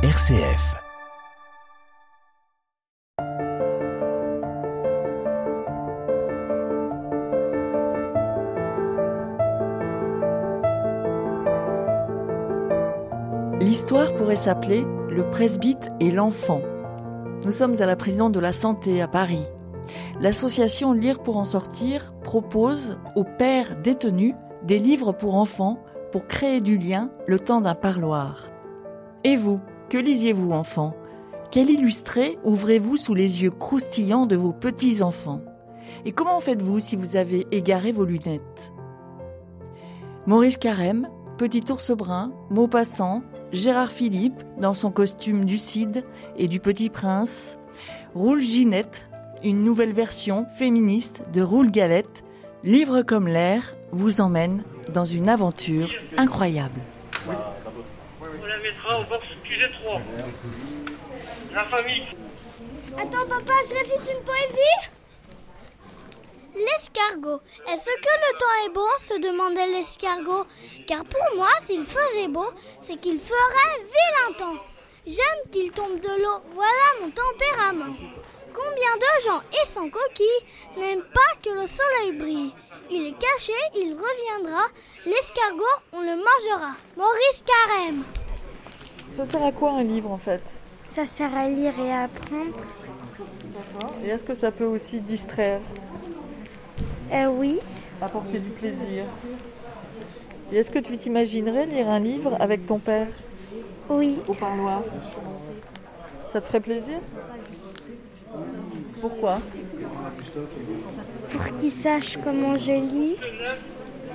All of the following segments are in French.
RCF. L'histoire pourrait s'appeler Le presbyte et l'enfant. Nous sommes à la prison de la santé à Paris. L'association Lire pour en sortir propose aux pères détenus des livres pour enfants pour créer du lien le temps d'un parloir. Et vous, que lisiez-vous enfant? Quel illustré ouvrez-vous sous les yeux croustillants de vos petits-enfants? Et comment faites-vous si vous avez égaré vos lunettes? Maurice Carême, Petit ours brun, Maupassant, Gérard Philippe dans son costume du Cid et du Petit Prince, Roule Ginette, une nouvelle version féministe de Roule Galette, livre comme l'air, vous emmène dans une aventure incroyable. Mettra au box QG3. La famille. Attends papa, je récite une poésie L'escargot. Est-ce que le temps est beau se demandait l'escargot? Car pour moi, s'il faisait beau, c'est qu'il ferait vilain temps. J'aime qu'il tombe de l'eau, voilà mon tempérament. Combien de gens et sans coquille n'aiment pas que le soleil brille? Il est caché, il reviendra. L'escargot, on le mangera. Maurice Carême. Ça sert à quoi un livre en fait? Ça sert à lire et à apprendre. Et est-ce que ça peut aussi distraire? Euh, oui. apporter du plaisir. Et est-ce que tu t'imaginerais lire un livre avec ton père? Oui. au parloir? Ça te ferait plaisir? Pourquoi? Pour qu'il sache comment je lis.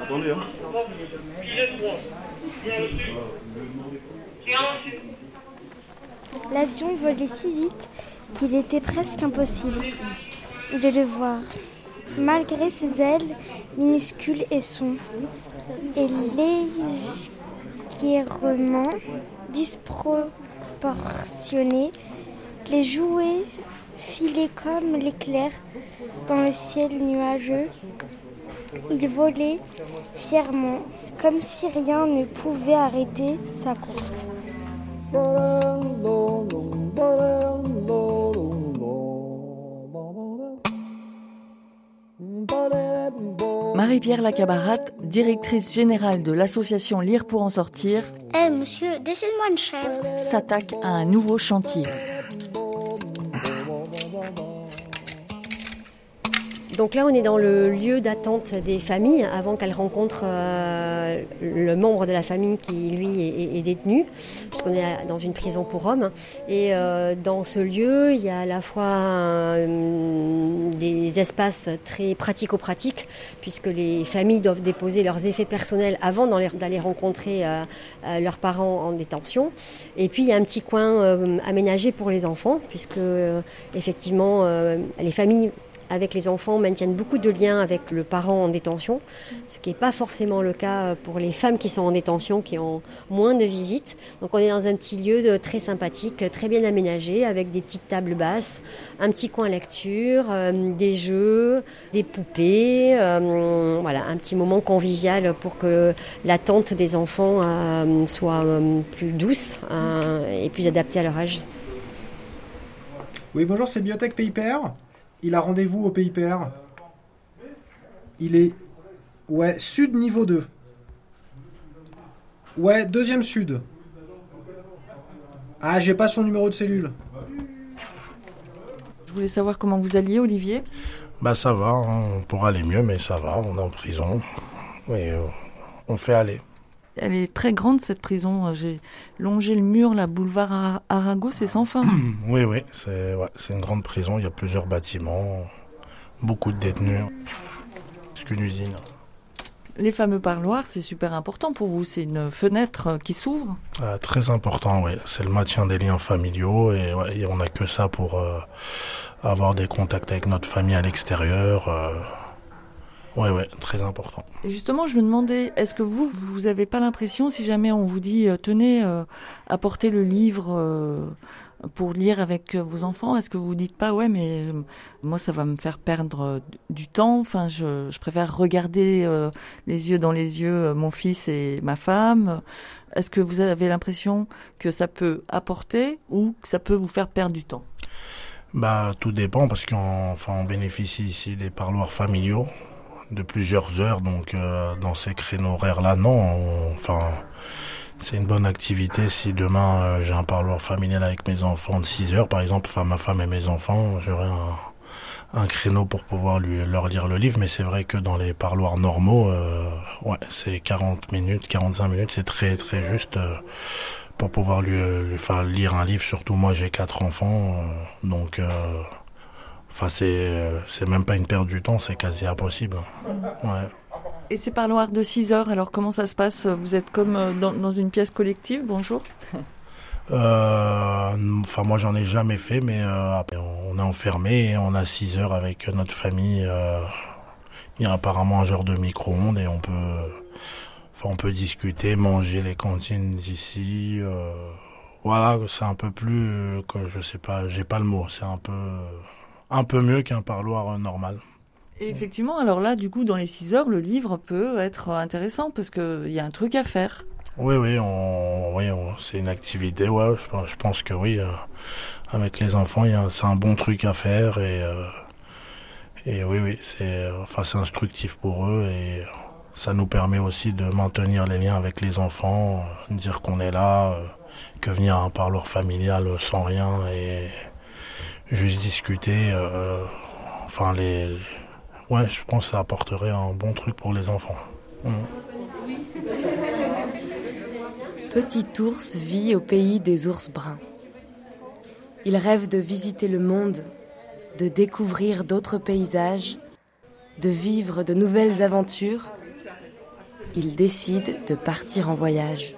Attendez, hein. QG3. Bien reçu. Bien reçu. L'avion volait si vite qu'il était presque impossible de le voir, malgré ses ailes minuscules et son et légèrement disproportionnés. Les jouets filaient comme l'éclair dans le ciel nuageux. Il volait fièrement, comme si rien ne pouvait arrêter sa course. Marie-Pierre Lacabarat, directrice générale de l'association Lire pour en sortir, Eh monsieur, dessine-moi une chèvre. s'attaque à un nouveau chantier. Donc là, on est dans le lieu d'attente des familles avant qu'elles rencontrent euh, le membre de la famille qui, lui, est, détenu, puisqu'on est dans une prison pour hommes. Et euh, dans ce lieu, il y a à la fois euh, des espaces très pratico-pratiques, puisque les familles doivent déposer leurs effets personnels avant d'aller rencontrer leurs parents en détention. Et puis, il y a un petit coin aménagé pour les enfants, puisque, effectivement, les familles avec les enfants maintiennent beaucoup de liens avec le parent en détention, ce qui n'est pas forcément le cas pour les femmes qui sont en détention, qui ont moins de visites. Donc on est dans un petit lieu de- très sympathique, très bien aménagé, avec des petites tables basses, un petit coin lecture, euh, des jeux, des poupées, euh, voilà, un petit moment convivial pour que l'attente des enfants euh, soit euh, plus douce euh, et plus adaptée à leur âge. Oui, bonjour, c'est Biotech Père. Il a rendez-vous au Pays Père. Il est. Ouais, sud niveau 2. Ouais, deuxième sud. Ah, j'ai pas son numéro de cellule. Je voulais savoir comment vous alliez, Olivier. Bah ça va, hein, on pourra aller mieux, mais ça va, on est en prison. Et euh, on fait aller. Elle est très grande cette prison. J'ai longé le mur, la boulevard Ara- Arago, c'est sans fin. Oui, oui, c'est ouais, une grande prison, il y a plusieurs bâtiments, beaucoup de détenus. C'est qu'une usine. Les fameux parloirs, c'est super important pour vous. C'est une fenêtre euh, qui s'ouvre. Euh, très important, oui. C'est le maintien des liens familiaux et, ouais, et on n'a que ça pour euh, avoir des contacts avec notre famille à l'extérieur. Euh... Ouais, ouais, très important. Et justement, je me demandais, est-ce que vous, vous avez pas l'impression, si jamais on vous dit, euh, tenez, euh, apportez le livre euh, pour lire avec vos enfants Est-ce que vous dites pas ouais mais moi ça va me faire perdre du temps Enfin je, je préfère regarder les yeux dans les yeux mon fils et ma femme. Est-ce que vous avez l'impression que ça peut apporter ou que ça peut vous faire perdre du temps? Bah tout dépend parce qu'on enfin on bénéficie ici des parloirs familiaux de plusieurs heures donc dans ces créneaux horaires là non enfin c'est une bonne activité. Si demain euh, j'ai un parloir familial avec mes enfants de 6 heures par exemple, enfin ma femme et mes enfants, j'aurai un, créneau pour pouvoir lui, leur lire le livre, mais c'est vrai que dans les parloirs normaux, euh, ouais, c'est 40 minutes, 45 minutes, c'est très très juste euh, pour pouvoir lui, lui, faire lire un livre, surtout moi j'ai quatre enfants, euh, donc enfin c'est c'est même pas une perte du temps, c'est quasi impossible. Ouais. Et ces parloirs de 6 heures, alors comment ça se passe? Vous êtes comme euh, dans, dans une pièce collective Bonjour? Euh, enfin, moi, j'en ai jamais fait, mais euh, on est enfermé et on a 6 heures avec notre famille. Euh, il y a apparemment un genre de micro-ondes et on peut, enfin, on peut discuter, manger les cantines ici. Euh, voilà, c'est un peu plus, que je sais pas, j'ai pas le mot. C'est un peu, un peu mieux qu'un parloir normal. Et effectivement, alors là, du coup, dans les 6 heures, le livre peut être intéressant parce qu'il y a un truc à faire. Oui, oui, on, oui on, c'est une activité, ouais, je, je pense que oui. Euh, avec les enfants, c'est un bon truc à faire et, euh, et oui, oui, c'est enfin, instructif pour eux et ça nous permet aussi de maintenir les liens avec les enfants, dire qu'on est là, que venir à un parloir familial sans rien et juste discuter, euh, enfin les ouais, je pense que ça apporterait un bon truc pour les enfants. Mmh. Petit ours vit au pays des ours bruns. Il rêve de visiter le monde, de découvrir d'autres paysages, de vivre de nouvelles aventures. Il décide de partir en voyage.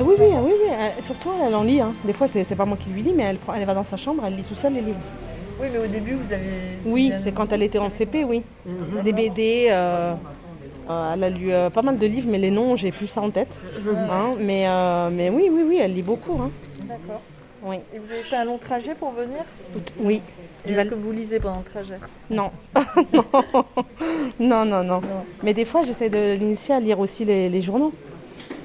Ah oui, oui, ah oui, oui. Surtout, elle en lit. Hein. Des fois, c'est pas moi qui lui lis, mais elle, prend, elle va dans sa chambre, elle lit tout seul les livres. Oui, mais au début, vous avez. Oui, c'est quand elle était en CP, oui. -hmm. Des BD. Euh, euh, elle a lu euh, pas mal de livres, mais les noms, j'ai plus ça en tête. -hmm. hein, mais, euh, mais oui, oui, oui, elle lit beaucoup. Hein. D'accord. Oui. Et vous avez fait un long trajet pour venir? Oui. Est-ce que vous lisez pendant le trajet? Non. non, non, non, non. Mais des fois, j'essaie de l'initier à lire aussi les, les journaux.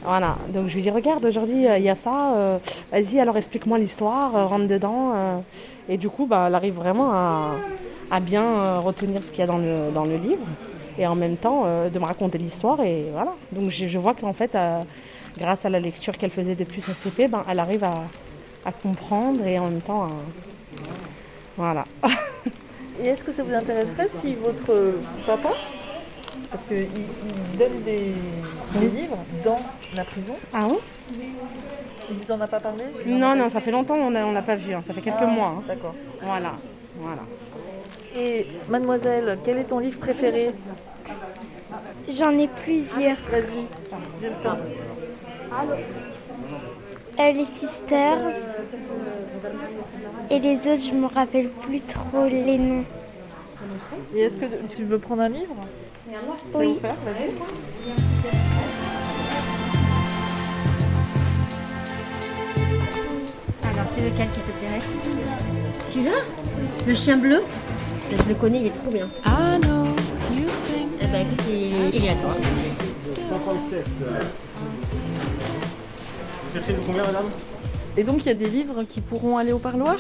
Voilà, donc je lui dis regarde aujourd'hui il euh, y a ça, euh, vas-y alors explique-moi l'histoire, euh, rentre dedans. et du coup bah, elle arrive vraiment à, à bien retenir ce qu'il y a dans le, dans le livre et en même temps de me raconter l'histoire et voilà. Donc je, je vois qu'en fait grâce à la lecture qu'elle faisait depuis sa CP, ben, elle arrive à, à comprendre et en même temps à... voilà. et est-ce que ça vous intéresserait si votre papa parce qu'il il donne des, des, livres dans la prison. Ah oui Il vous en a pas parlé? Non, non, ça fait longtemps qu'on ne l'a pas vu, hein. ça fait quelques ah, mois. Hein. D'accord. Voilà, voilà. Et mademoiselle, quel est ton livre préféré? J'en ai plusieurs. Vas-y, j'ai le temps. Euh, les Sisters. Et les autres, je me rappelle plus trop les noms. Et est-ce que tu veux prendre un livre? Oui. Faire, Alors, c'est lequel qui te plairait? Celui-là? Le chien bleu? Je le connais, il est trop bien. Eh ben, écoute, il, est à toi. 137. Cherchez de combien, madame? Et donc, il y a des livres qui pourront aller au parloir.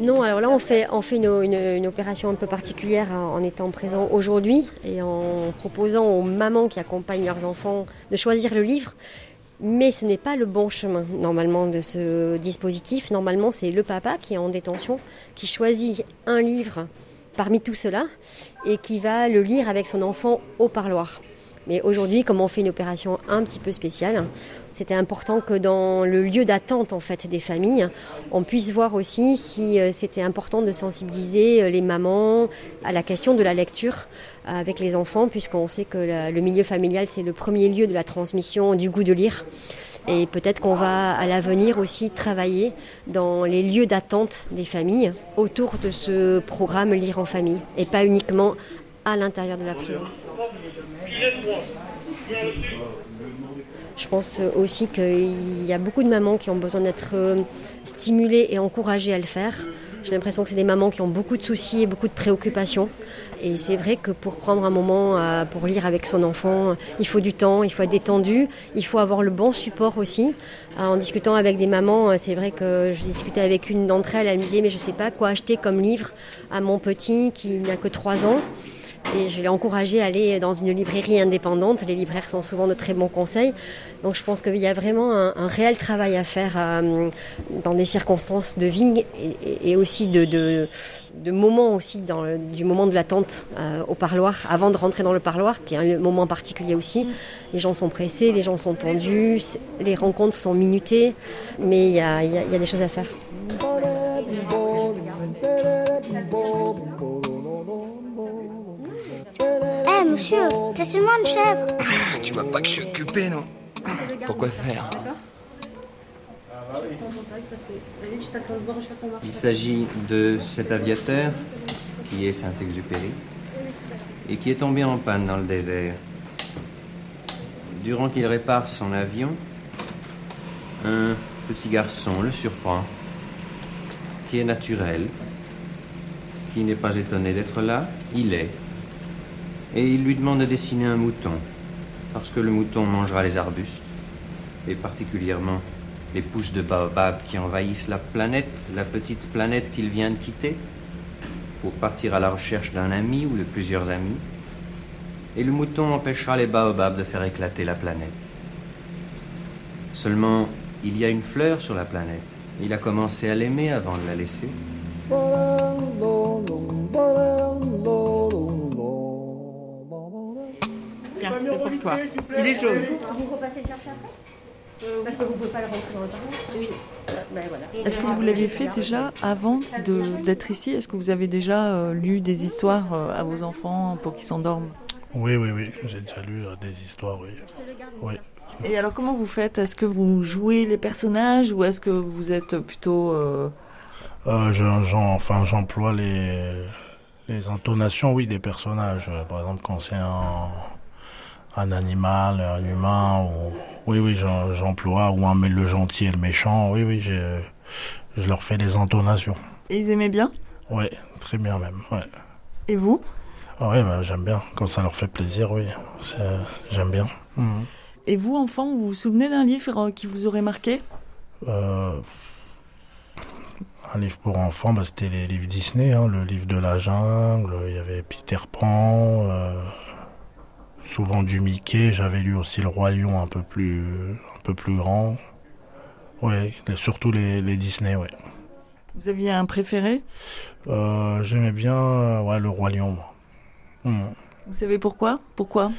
Non, alors là, on fait, on une opération un peu particulière en étant présent aujourd'hui et en proposant aux mamans qui accompagnent leurs enfants de choisir le livre. Mais ce n'est pas le bon chemin, normalement, de ce dispositif. Normalement, c'est le papa qui est en détention, qui choisit un livre parmi tout cela et qui va le lire avec son enfant au parloir. Mais aujourd'hui, comme on fait une opération un petit peu spéciale, c'était important que dans le lieu d'attente en fait des familles, on puisse voir aussi si euh, c'était important de sensibiliser euh, les mamans à la question de la lecture euh, avec les enfants, puisqu'on sait que le milieu familial c'est le premier lieu de la transmission du goût de lire. Et peut-être qu'on va à l'avenir aussi travailler dans les lieux d'attente des familles autour de ce programme Lire en famille et pas uniquement à l'intérieur de la prison. Je pense aussi qu'il y a beaucoup de mamans qui ont besoin d'être euh, stimulées et encouragées à le faire. J'ai l'impression que c'est des mamans qui ont beaucoup de soucis et beaucoup de préoccupations. Et c'est vrai que pour prendre un moment euh, pour lire avec son enfant, il faut du temps, il faut être détendu, il faut avoir le bon support aussi. Euh, en discutant avec des mamans, c'est vrai que je discutais avec une d'entre elles, elle me disait mais je ne sais pas quoi acheter comme livre à mon petit qui n'a que 3 ans. Et je l'ai encouragé à aller dans une librairie indépendante. Les libraires sont souvent de très bons conseils. Donc je pense qu'il y a vraiment un, réel travail à faire euh, dans des circonstances de vie et, aussi de, de, moments aussi du moment de l'attente euh, au parloir, avant de rentrer dans le parloir, qui est un moment particulier aussi. Les gens sont pressés, les gens sont tendus, les rencontres sont minutées, mais il y a des choses à faire. Monsieur, c'est seulement une chèvre. tu vois pas que je suis occupé, non Pourquoi faire Il s'agit de cet aviateur qui est Saint-Exupéry et qui est tombé en panne dans le désert. Durant qu'il répare son avion, un petit garçon le surprend, qui est naturel, qui n'est pas étonné d'être là, il est et il lui demande de dessiner un mouton, parce que le mouton mangera les arbustes, et particulièrement les pousses de baobab qui envahissent la planète, la petite planète qu'il vient de quitter, pour partir à la recherche d'un ami ou de plusieurs amis, et le mouton empêchera les baobabs de faire éclater la planète. Seulement, il y a une fleur sur la planète. Il a commencé à l'aimer avant de la laisser. Il est jaune. Vous repassez le chercher après parce que vous ne pouvez pas le rentrer le parlement Oui. Ben voilà. Est-ce que vous l'avez fait déjà avant d'être ici? Est-ce que vous avez déjà euh, lu des histoires euh, à vos enfants pour qu'ils s'endorment? Oui, oui, oui. J'ai déjà lu euh, des histoires, oui. oui. Et alors comment vous faites? Est-ce que vous jouez les personnages ou est-ce que vous êtes plutôt... enfin, j'emploie les, les intonations, oui, des personnages. Par exemple, quand c'est un un animal, un humain, ou... oui, oui, j'emploie, ou un, le gentil et le méchant, oui, oui, je, je leur fais des intonations. Et ils aimaient bien? Oui, très bien même, ouais. Et vous? Ah Oui, bah, j'aime bien, quand ça leur fait plaisir, oui, j'aime bien. Mhm. Et vous, enfant, vous vous souvenez d'un livre qui vous aurait marqué? Euh, Un livre pour enfants, bah, c'était les livres Disney, hein, le livre de la jungle, il y avait Peter Pan... Euh, souvent du Mickey. J'avais lu aussi le Roi Lion un peu plus, un peu plus grand. Oui, surtout les, les, Disney, ouais. Vous aviez un préféré? Euh, J'aimais bien ouais, le Roi Lion. Hmm. Vous savez pourquoi? Pourquoi?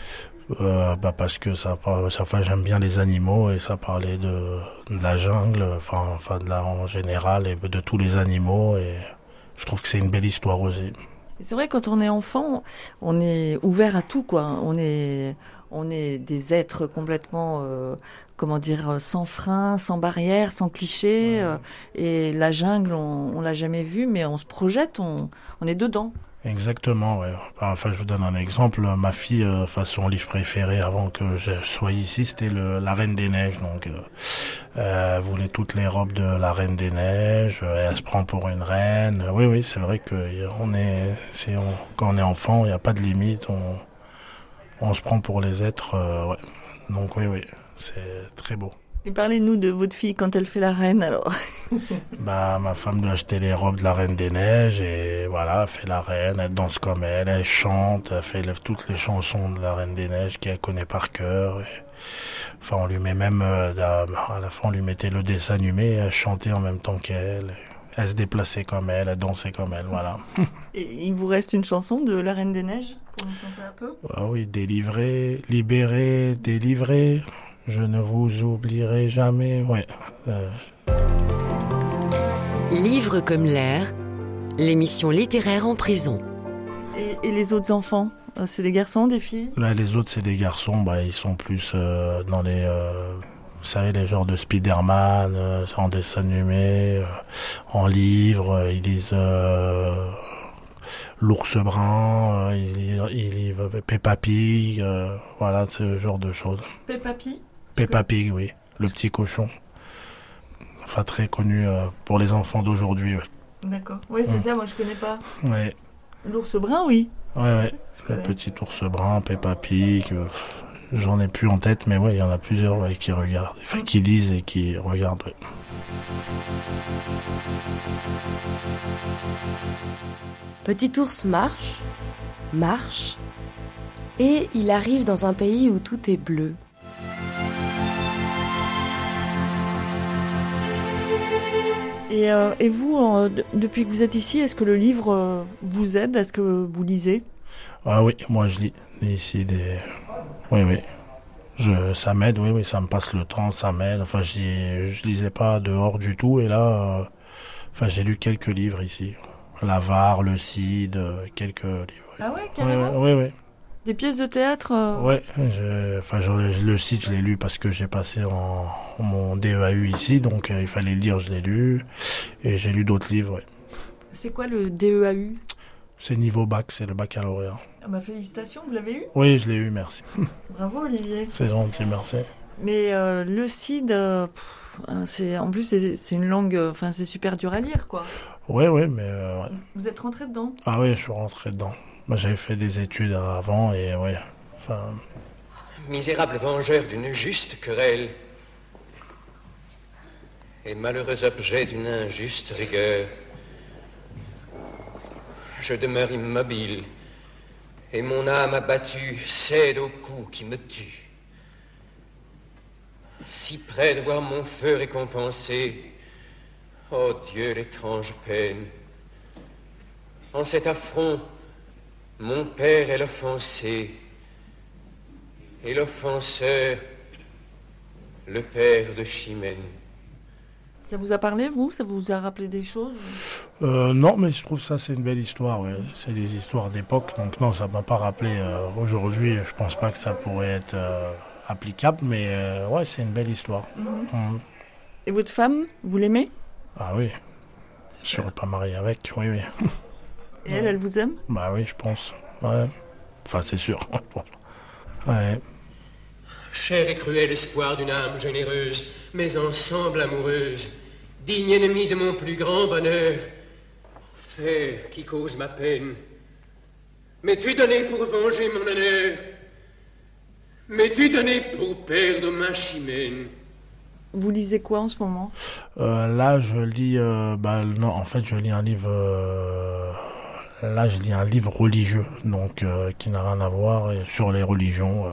Euh, bah parce que ça, ça j'aime bien les animaux et ça parlait de, de la jungle, enfin, enfin de la en général et de tous les animaux et je trouve que c'est une belle histoire aussi. C'est vrai, quand on est enfant, on est ouvert à tout, quoi. On est, on est des êtres complètement, euh, comment dire, sans frein, sans barrière, sans clichés. Euh, et la jungle, on, on l'a jamais vue, mais on se projette, on, on est dedans. Exactement, ouais. Enfin, je vous donne un exemple. Ma fille, euh, son livre préféré avant que je sois ici, c'était La Reine des Neiges. Donc, euh, elle voulait toutes les robes de la Reine des Neiges. elle se prend pour une reine. Oui, oui, c'est vrai que on est, c'est, quand on est enfant, il n'y a pas de limite. On, on se prend pour les êtres. Euh, ouais. Donc, oui, oui, c'est très beau. Et parlez-nous de votre fille quand elle fait la reine alors. bah ma femme lui a acheté les robes de la reine des neiges et voilà, elle fait la reine, elle danse comme elle, elle chante, elle fait toutes les chansons de la reine des neiges qu'elle connaît par cœur. Enfin on lui met même euh, à la fin on lui mettait le dessin animé, elle chantait en même temps qu'elle. Elle se déplaçait comme elle, elle dansait comme elle, voilà. Et il vous reste une chanson de La Reine des Neiges pour nous chanter un peu? Ah oui, délivré, libéré, délivré. Je ne vous oublierai jamais. Ouais. Euh, Livre comme l'air, l'émission littéraire en prison. Et, et les autres enfants euh, C'est des garçons, des filles? Là, les autres, c'est des garçons. Bah, ils sont plus euh, dans les, euh, vous savez, les genres de Spider-Man, euh, en dessin animé, euh, en livre. euh, Ils lisent euh, l'ours brun, euh, ils, lisent- ils lisent Peppa Pig. euh, voilà, ce genre de choses. Peppa Pig? Peppa Pig, oui, le petit cochon. Enfin, très connu euh, pour les enfants d'aujourd'hui. Ouais. D'accord. Oui, c'est Mm. ça, moi je connais pas. Ouais. L'ours brun, oui. Ouais, ouais. Le petit ours brun, Peppa Pig. euh, J'en ai plus en tête, mais ouais, il y en a plusieurs ouais, qui regardent, enfin qui lisent et qui regardent. ouais. Petit ours marche, marche, et il arrive dans un pays où tout est bleu. Et, euh, et vous, euh, de- depuis que vous êtes ici, est-ce que le livre euh, vous aide Est-ce que vous lisez? Ah oui, moi je lis ici des. Oui, oui. Je, ça m'aide, oui, oui, ça me passe le temps, ça m'aide. Enfin, je, je lisais pas dehors du tout, et là, euh, enfin, j'ai lu quelques livres ici. L'avare, le Cid, quelques livres. Ah ouais, Oui, carrément? oui, oui. Des pièces de théâtre euh, Ouais, je, enfin, le site, je l'ai lu parce que j'ai passé en, mon DEAU ici, donc euh, il fallait le lire, je l'ai lu. Et j'ai lu d'autres livres, ouais. C'est quoi le DEAU C'est niveau bac, c'est le baccalauréat. ah bah, Félicitations, vous l'avez eu? Oui, je l'ai eu, merci. Bravo Olivier. c'est gentil, merci. Mais euh, le CID, euh, hein, c'est en plus c'est une langue, euh, enfin c'est super dur à lire quoi. Ouais, ouais, mais ouais. Vous êtes rentré dedans? Ah oui, je suis rentré dedans. Moi, j'avais fait des études avant et. Enfin, misérable vengeur d'une juste querelle, et malheureux objet d'une injuste rigueur. Je demeure immobile, et mon âme abattue cède au coup qui me tue. Si près de voir mon feu récompensé, oh Dieu, l'étrange peine. En cet affront, mon père est l'offensé, et l'offenseur, le père de Chimène. Ça vous a parlé vous? Ça vous a rappelé des choses? Euh, non, mais je trouve ça c'est une belle histoire. Ouais. C'est des histoires d'époque, donc non, ça m'a pas rappelé. euh, Aujourd'hui, je pense pas que ça pourrait être euh, applicable, mais euh, ouais, c'est une belle histoire. Mhm. Mhm. Et votre femme, vous l'aimez? Ah oui. Je serais pas marié avec, oui, oui. Et elle, elle vous aime? Bah oui, je pense. Ouais. Enfin, c'est sûr. ouais. Cher et cruel espoir d'une âme généreuse, mais ensemble amoureuse, digne ennemi de mon plus grand bonheur, fer qui cause ma peine. M'es-tu donné pour venger mon honneur? M'es-tu donné pour perdre ma chimène? Vous lisez quoi en ce moment? Euh, là, je lis. euh, bah, non, en fait, je lis un livre. euh, là, je lis un livre religieux, donc euh, qui n'a rien à voir sur les religions. euh,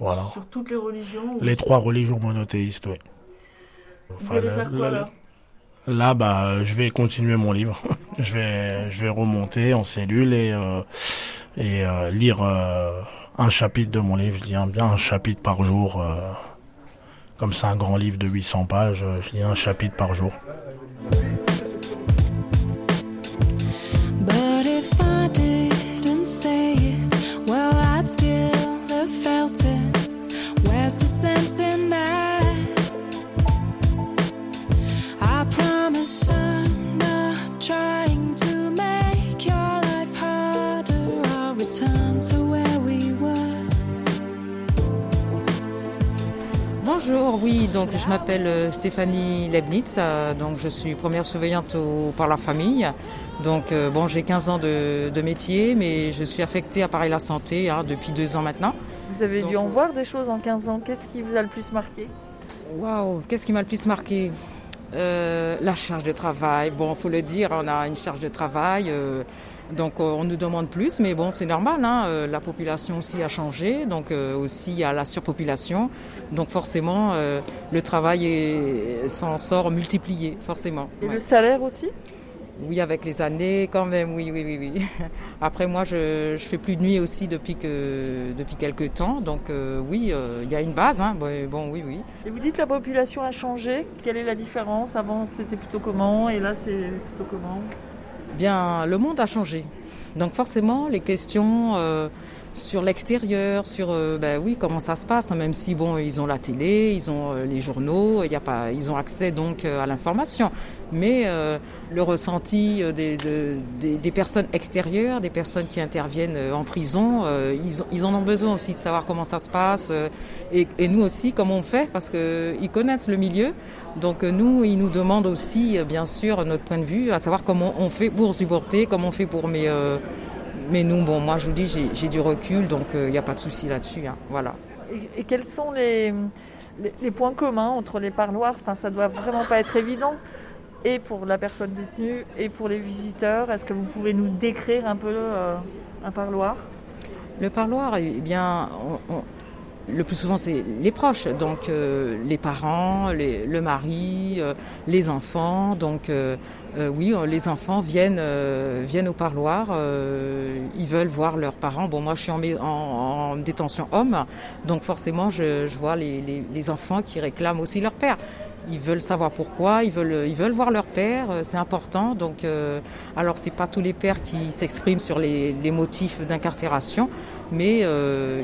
voilà. Sur toutes les religions ou- Les trois religions monothéistes, oui. Vous allez faire quoi là? Là, bah, je vais continuer mon livre. je vais, je vais remonter en cellule et euh, et lire un chapitre de mon livre. Je lis un- bien un chapitre par jour. comme c'est un grand livre de 800 pages, je lis un chapitre par jour. Donc je m'appelle euh, Stéphanie Lebnitz, euh, donc je suis première surveillante au- par la famille. Donc euh, bon, j'ai 15 ans de, de métier, mais je suis affectée à Paris La Santé hein, depuis deux ans maintenant. Vous avez dû en voir des choses en 15 ans. Qu'est-ce qui vous a le plus marqué? Waouh, qu'est-ce qui m'a le plus marqué? Euh, La charge de travail. Bon, faut le dire, on a une charge de travail. euh, Donc euh, on nous demande plus, mais bon, c'est normal. Hein, euh, la population aussi a changé, donc euh, aussi il y a la surpopulation. Donc forcément, euh, le travail s'en sort multiplié, forcément. Et Ouais. le salaire aussi? Oui, avec les années, quand même, oui, oui, oui, oui. Après, moi, je, je fais plus de nuit aussi depuis que depuis quelques temps, donc euh, oui, euh, il y a une base. Hein. Bon, bon, oui, oui. Et vous dites la population a changé. Quelle est la différence? Avant, c'était plutôt comment? Et là, c'est plutôt comment? Bien, le monde a changé. Donc forcément, les questions euh, sur l'extérieur, sur euh, ben oui, comment ça se passe, hein, même si bon, ils ont la télé, ils ont euh, les journaux, il a pas, ils ont accès donc euh, à l'information. Mais le ressenti des, de- des, des personnes extérieures, des personnes qui interviennent en prison, ils, ils en ont besoin aussi de savoir comment ça se passe et, et nous aussi comment on fait parce que ils connaissent le milieu. Donc nous, ils nous demandent aussi, bien sûr, notre point de vue, à savoir comment on fait pour supporter, comment on fait pour mais mais nous, bon, moi je vous dis, j'ai du recul, donc il n'y a pas de souci là-dessus. hein, voilà. Et, et quels sont les, les, les points communs entre les parloirs? Enfin, ça doit vraiment pas être évident. Et pour la personne détenue et pour les visiteurs, est-ce que vous pouvez nous décrire un peu euh, un parloir? Le parloir, eh bien, on- on- le plus souvent c'est les proches, donc euh, les parents, les- le mari, euh, les enfants. Donc euh, euh, oui, euh, les enfants viennent euh, viennent au parloir, ils veulent voir leurs parents. Bon, moi je suis en, en- en détention homme, donc forcément je, je vois les, les- les enfants qui réclament aussi leur père. Ils veulent savoir pourquoi, ils veulent, ils veulent voir leur père, c'est important. Donc, euh, alors c'est pas tous les pères qui s'expriment sur les, les motifs d'incarcération, mais euh,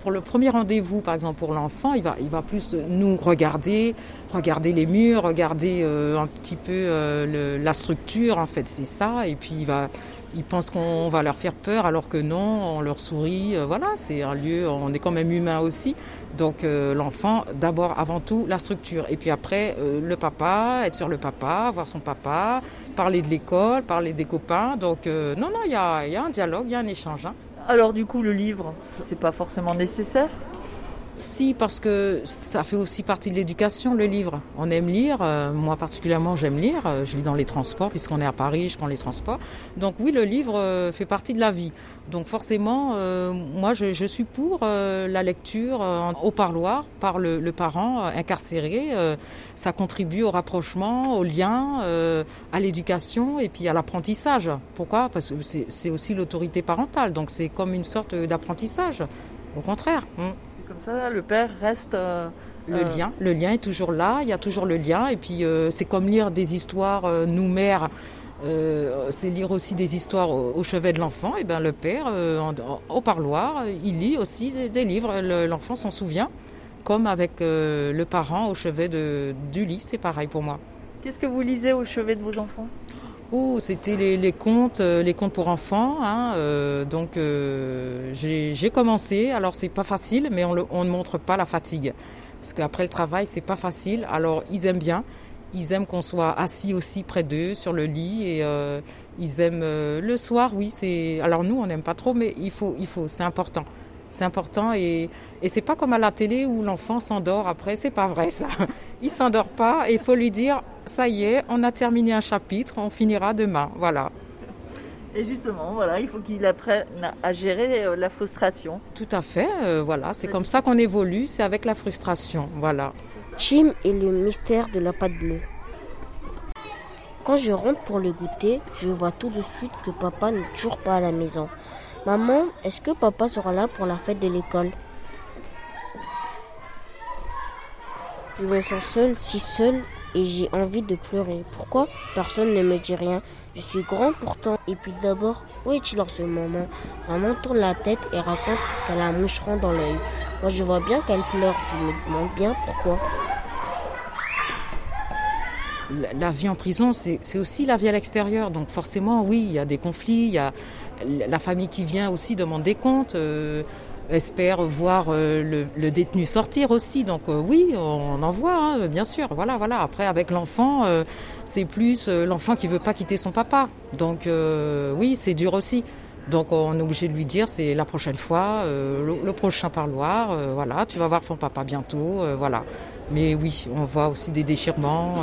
pour le premier rendez-vous, par exemple pour l'enfant, il va, il va plus nous regarder, regarder les murs, regarder euh, un petit peu euh, la structure. En fait, c'est ça. Et puis il va, il pense qu'on va leur faire peur, alors que non, on leur sourit. Euh, voilà, c'est un lieu. On est quand même humain aussi. Donc l'enfant, d'abord, avant tout, la structure. Et puis après, le papa, être sur le papa, voir son papa, parler de l'école, parler des copains. Donc non, non, il y a, y a un dialogue, il y a un échange. hein. Alors du coup, le livre, c'est pas forcément nécessaire Si, parce que ça fait aussi partie de l'éducation, le livre. On aime lire, euh, moi particulièrement j'aime lire, Euh, je lis dans les transports, puisqu'on est à Paris, je prends les transports. Donc oui, le livre euh, fait partie de la vie. Donc forcément, moi je, suis pour la lecture au parloir par le, parent incarcéré. Ça contribue au rapprochement, au lien, à l'éducation et puis à l'apprentissage. Pourquoi? Parce que c'est aussi l'autorité parentale, donc c'est comme une sorte d'apprentissage. Au contraire. Mm. Comme ça, le père reste. euh, Le euh, lien, le lien est toujours là, il y a toujours le lien. Et puis euh, c'est comme lire des histoires, nous mères, euh, c'est lire aussi des histoires au, au chevet de l'enfant. Et ben le père, euh, en- en- au parloir, il lit aussi des, des livres. Le- L'enfant s'en souvient, comme avec euh, le parent au chevet de, du lit. C'est pareil pour moi. Qu'est-ce que vous lisez au chevet de vos enfants? Oh, c'était les, les euh, les contes pour enfants. Hein, euh, donc euh, j'ai j'ai commencé. Alors c'est pas facile, mais on, le- on ne montre pas la fatigue, parce qu'après le travail c'est pas facile. Alors ils aiment bien, ils aiment qu'on soit assis aussi près d'eux sur le lit et euh, ils aiment euh, le soir. Oui, c'est. Alors nous on n'aime pas trop, mais il faut, il faut, c'est important. C'est important et, et c'est pas comme à la télé où l'enfant s'endort après, c'est pas vrai ça. Il s'endort pas et il faut lui dire ça y est, on a terminé un chapitre, on finira demain. Voilà. Et justement, voilà, il faut qu'il apprenne à gérer euh, la frustration. Tout à fait, euh, voilà, c'est comme ça qu'on évolue, c'est avec la frustration, voilà. Chim et le mystère de la pâte bleue. Quand je rentre pour le goûter, je vois tout de suite que papa n'est toujours pas à la maison. Maman, est-ce que papa sera là pour la fête de l'école? Je me sens seule, si seule, et j'ai envie de pleurer. Pourquoi? Personne ne me dit rien. Je suis grand pourtant. Et puis d'abord, où est-il en ce moment? Maman tourne la tête et raconte qu'elle a un moucheron dans l'œil. Moi, je vois bien qu'elle pleure. Je me demande bien pourquoi. La, vie en prison, c'est aussi la vie à l'extérieur. Donc forcément, oui, il y a des conflits, il y a la famille qui vient aussi demande des comptes, euh, espère voir euh, le, détenu sortir aussi. Donc euh, oui, on en voit, hein, bien sûr. Voilà, voilà. Après, avec l'enfant, euh, c'est plus l'enfant qui veut pas quitter son papa. Donc oui, c'est dur aussi. Donc on est obligé de lui dire c'est la prochaine fois, le, prochain parloir, voilà, tu vas voir ton papa bientôt, voilà. Mais oui, on voit aussi des déchirements.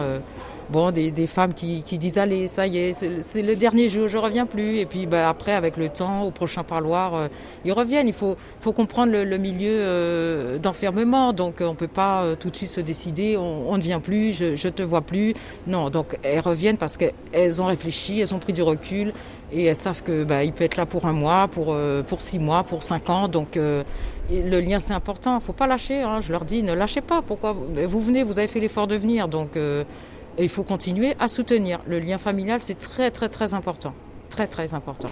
Euh, bon, des, des femmes qui, qui disent allez, ça y est, c'est le dernier jour, je reviens plus. Et puis bah, après, avec le temps, au prochain parloir, euh, ils reviennent. Il faut, faut comprendre le, le milieu euh, d'enfermement. Donc on peut pas euh, tout de suite se décider, on, ne vient plus, je, je te vois plus. Non, donc elles reviennent parce qu'elles ont réfléchi, elles ont pris du recul et elles savent que bah, il peut être là pour un mois, pour euh, pour six mois, pour cinq ans. Donc euh, le lien c'est important. Faut pas lâcher. Hein. Je leur dis ne lâchez pas. Pourquoi vous venez Vous avez fait l'effort de venir. Donc il faut continuer à soutenir. Le lien familial c'est très très très important. Très très important.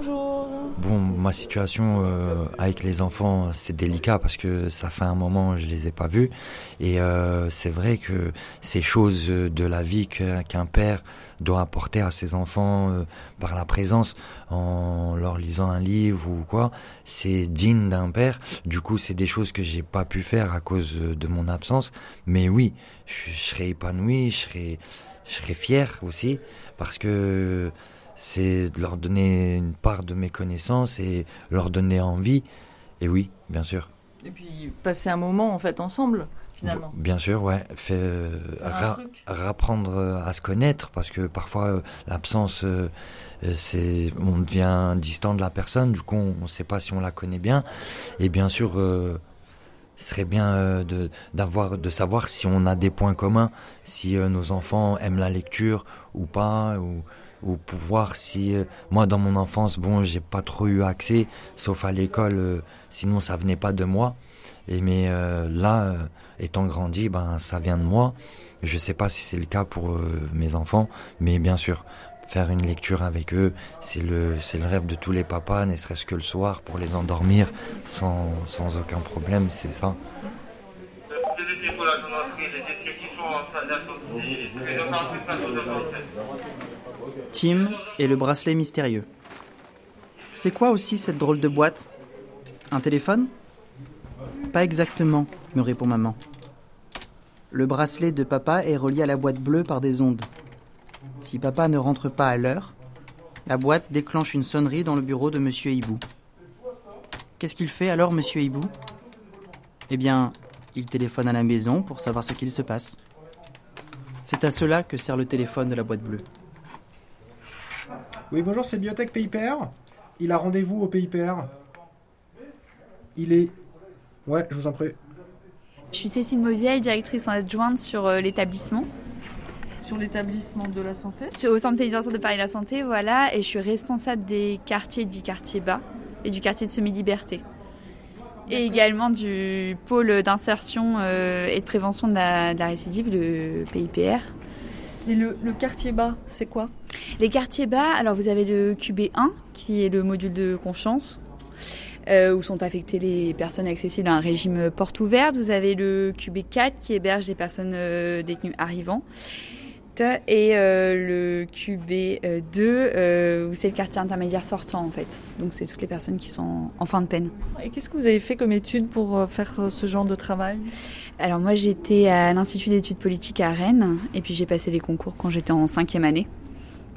Bonjour. Bon, ma situation euh, avec les enfants, c'est délicat parce que ça fait un moment je les ai pas vus et euh, c'est vrai que ces choses de la vie qu'un père doit apporter à ses enfants euh, par la présence en leur lisant un livre ou quoi, c'est digne d'un père. Du coup, c'est des choses que j'ai pas pu faire à cause de mon absence, mais oui, je, je serais épanoui, je serais je fier aussi parce que c'est de leur donner une part de mes connaissances et leur donner envie. Et oui, bien sûr. Et puis passer un moment en fait ensemble finalement. Bien sûr, ouais. Fait, euh, ra- rapprendre euh, à se connaître parce que parfois euh, l'absence, euh, c'est, on devient distant de la personne. Du coup, on ne sait pas si on la connaît bien. Et bien sûr, ce serait bien de d'avoir de savoir si on a des points communs, si nos enfants aiment la lecture ou pas, ou ou pour voir si euh, moi dans mon enfance bon j'ai pas trop eu accès sauf à l'école euh, sinon ça venait pas de moi. Et mais euh, là étant grandi ben ça vient de moi. Je sais pas si c'est le cas pour mes enfants mais bien sûr faire une lecture avec eux c'est le c'est le rêve de tous les papas ne serait-ce que le soir pour les endormir sans sans aucun problème c'est ça Tim et le bracelet mystérieux. C'est quoi aussi cette drôle de boîte? Un téléphone? Pas exactement, me répond maman. Le bracelet de papa est relié à la boîte bleue par des ondes. Si papa ne rentre pas à l'heure, la boîte déclenche une sonnerie dans le bureau de monsieur Hibou. Qu'est-ce qu'il fait alors, monsieur Hibou? Eh bien, il téléphone à la maison pour savoir ce qu'il se passe. C'est à cela que sert le téléphone de la boîte bleue. Oui, bonjour, c'est Biotech PIPR. Il a rendez-vous au PIPR. Il est. Ouais, je vous en prie. Je suis Cécile Mauviel, directrice en adjointe sur euh, l'établissement. Sur l'établissement de la santé Sur- Au centre pénitentiaire de Paris-La Santé, voilà, et je suis responsable des quartiers dits quartiers bas et du quartier de semi-liberté. Et également du pôle d'insertion euh, et de prévention de la, de la récidive, le PIPR. Et le, quartier bas, c'est quoi? Les quartiers bas, alors vous avez le QB1, qui est le module de confiance, euh, où sont affectées les personnes accessibles à un régime porte ouverte. Vous avez le QB4, qui héberge les personnes euh, détenues arrivant. Et euh, le QB2, euh, où c'est le quartier intermédiaire sortant, en fait. Donc c'est toutes les personnes qui sont en fin de peine. Et qu'est-ce que vous avez fait comme étude pour euh, faire euh, ce genre de travail? Alors moi j'étais à l'Institut d'études politiques à Rennes et puis j'ai passé les concours quand j'étais en cinquième année.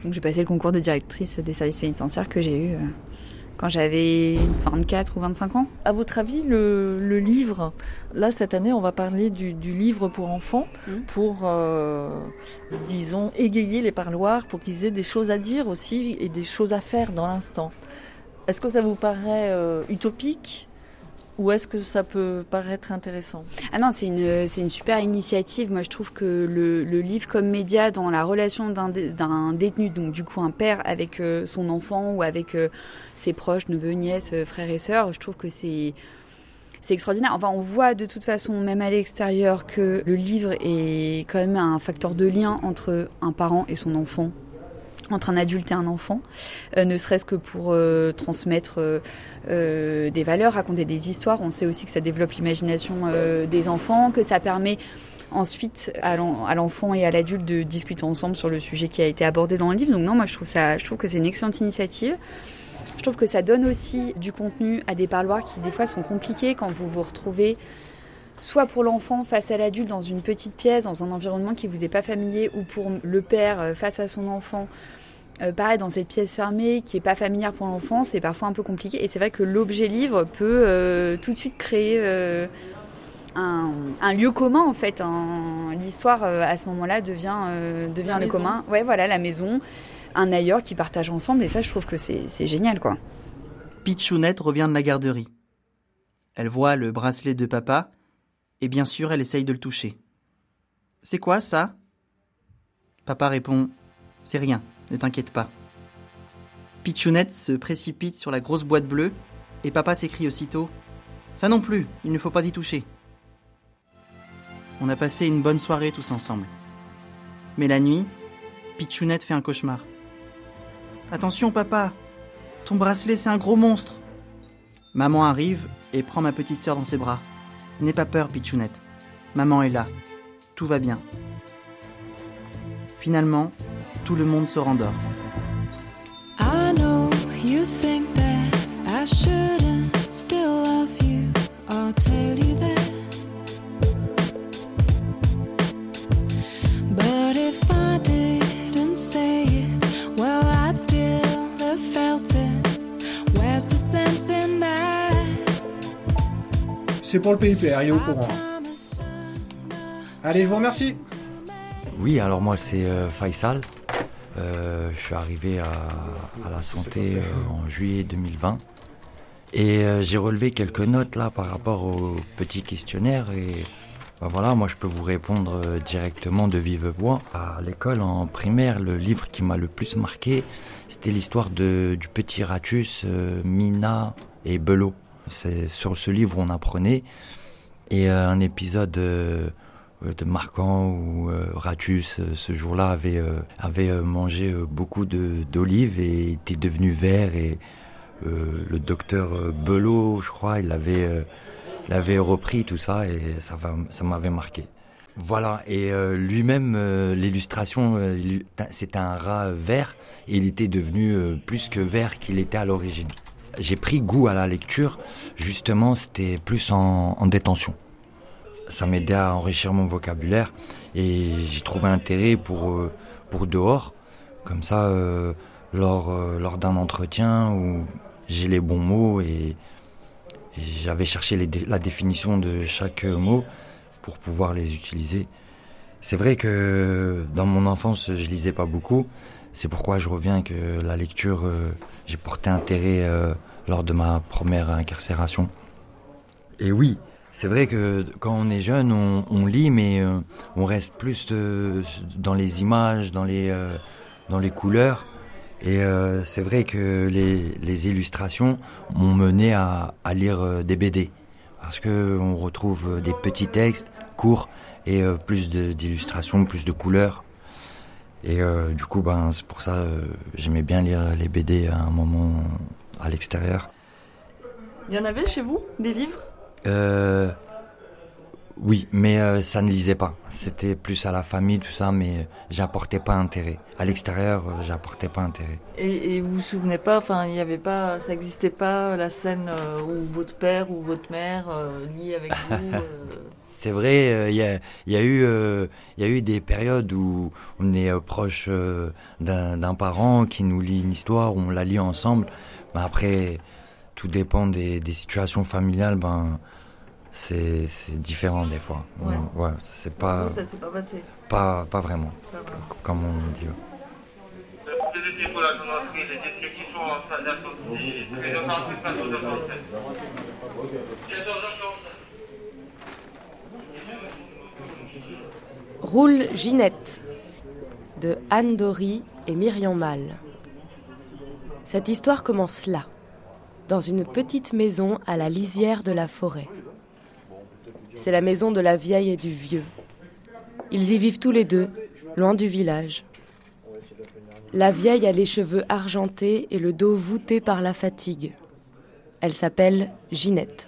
Donc j'ai passé le concours de directrice des services pénitentiaires que j'ai eu euh, quand j'avais 24 ou 25 ans. À votre avis, le, le livre, là cette année on va parler du, du livre pour enfants, pour, euh, disons, égayer les parloirs, pour qu'ils aient des choses à dire aussi et des choses à faire dans l'instant. Est-ce que ça vous paraît euh, utopique ou est-ce que ça peut paraître intéressant? Ah non, c'est une, c'est une super initiative. Moi, je trouve que le, le livre comme média dans la relation d'un, dé- d'un détenu, donc du coup un père avec euh, son enfant ou avec ses proches, neveux, nièces, euh, frères et sœurs, je trouve que c'est c'est extraordinaire. Enfin, on voit de toute façon, même à l'extérieur, que le livre est quand même un facteur de lien entre un parent et son enfant entre un adulte et un enfant, euh, ne serait-ce que pour euh, transmettre des valeurs, raconter des histoires. On sait aussi que ça développe l'imagination des enfants, que ça permet ensuite à l'enfant et à l'adulte de discuter ensemble sur le sujet qui a été abordé dans le livre. Donc non, moi je trouve ça, je trouve que c'est une excellente initiative. Je trouve que ça donne aussi du contenu à des parloirs qui des fois sont compliqués quand vous vous retrouvez soit pour l'enfant face à l'adulte dans une petite pièce, dans un environnement qui vous est pas familier, ou pour le père euh, face à son enfant, euh, pareil dans cette pièce fermée qui est pas familière pour l'enfant, c'est parfois un peu compliqué. Et c'est vrai que l'objet livre peut euh, tout de suite créer euh, un, un lieu commun en fait. un- L'histoire à ce moment-là devient, devient le maison. commun. Ouais, voilà, la maison, un ailleurs qui partagent ensemble et ça, je trouve que c'est génial quoi. Pichounette revient de la garderie. Elle voit le bracelet de papa et bien sûr elle essaye de le toucher. C'est quoi ça? Papa répond C'est rien, ne t'inquiète pas. Pichounette se précipite sur la grosse boîte bleue et papa s'écrie aussitôt Ça non plus, il ne faut pas y toucher. On a passé une bonne soirée tous ensemble. Mais la nuit, Pichounette fait un cauchemar. Attention papa, ton bracelet, c'est un gros monstre. Maman arrive et prend ma petite sœur dans ses bras. N'aie pas peur, Pichounette. Maman est là. Tout va bien. Finalement, tout le monde se rendort. C'est pour le pays père, il est au courant. Allez, je vous remercie. Oui, alors moi c'est euh, Faisal. Euh, je suis arrivé à, à la santé euh, en juillet 2020. Et euh, j'ai relevé quelques notes là par rapport au petit questionnaire et bah, voilà, moi je peux vous répondre directement de vive voix. À l'école en primaire, le livre qui m'a le plus marqué, c'était l'histoire de du petit Ratus, euh, Mina et Belot. C'est sur ce livre on apprenait et euh, un épisode euh, de marquant où euh, Ratus euh, ce jour-là avait euh, avait euh, mangé euh, beaucoup d'olives et était devenu vert et euh, le docteur euh, Belot, je crois, il avait euh, l'avait repris tout ça et ça va ça m'avait marqué. Voilà et euh, lui-même euh, l'illustration euh, il- c'était un rat vert et il était devenu euh, plus que vert qu'il était à l'origine. J'ai pris goût à la lecture, justement c'était plus en, en détention ça m'aidait à enrichir mon vocabulaire et j'ai trouvé intérêt pour, euh, pour dehors. Comme ça, euh, lors, euh, lors d'un entretien où j'ai les bons mots et, j'avais cherché la définition de chaque mot pour pouvoir les utiliser. C'est vrai que dans mon enfance, je lisais pas beaucoup. C'est pourquoi je reviens que la lecture, euh, j'ai porté intérêt euh, lors de ma première incarcération. Et oui, c'est vrai que quand on est jeune, on, lit, mais euh, on reste plus dans les images, dans les, dans les couleurs. Et c'est vrai que les, les illustrations m'ont mené à, à lire des BD. Parce que on retrouve des petits textes courts et plus d'illustrations, plus de couleurs. Et euh, du coup, ben, c'est pour ça euh, j'aimais bien lire les BD à un moment à l'extérieur. Il y en avait chez vous des livres? Euh, oui, mais euh, ça ne lisait pas. C'était plus à la famille, tout ça, mais j'apportais pas intérêt. À l'extérieur, euh, j'apportais pas intérêt. et, et vous vous souvenez pas, enfin, il y avait pas, ça n'existait pas la scène euh, où votre père ou votre mère euh, lit avec vous. euh, C'est vrai, euh, il y, a, y, a eu, euh, il y a eu des périodes où on est euh, proche euh, d'un d'un parent qui nous lit une histoire, où on la lit ensemble. Mais après, tout dépend des, des situations familiales. Ben, c'est c'est différent des fois. Ouais. ouais, c'est pas, Vous, ça s'est pas passé pas, pas vraiment, Pas comme on dit. ouais. Les défauts la sonnerie, les décès qui sont en salle d'attente, les opérations de façon de santé. 14h47. Roule Ginette de Anne Dory et Myriam Mal. Cette histoire commence là, dans une petite maison à la lisière de la forêt. C'est la maison de la vieille et du vieux. Ils y vivent tous les deux, loin du village. La vieille a les cheveux argentés et le dos voûté par la fatigue. Elle s'appelle Ginette.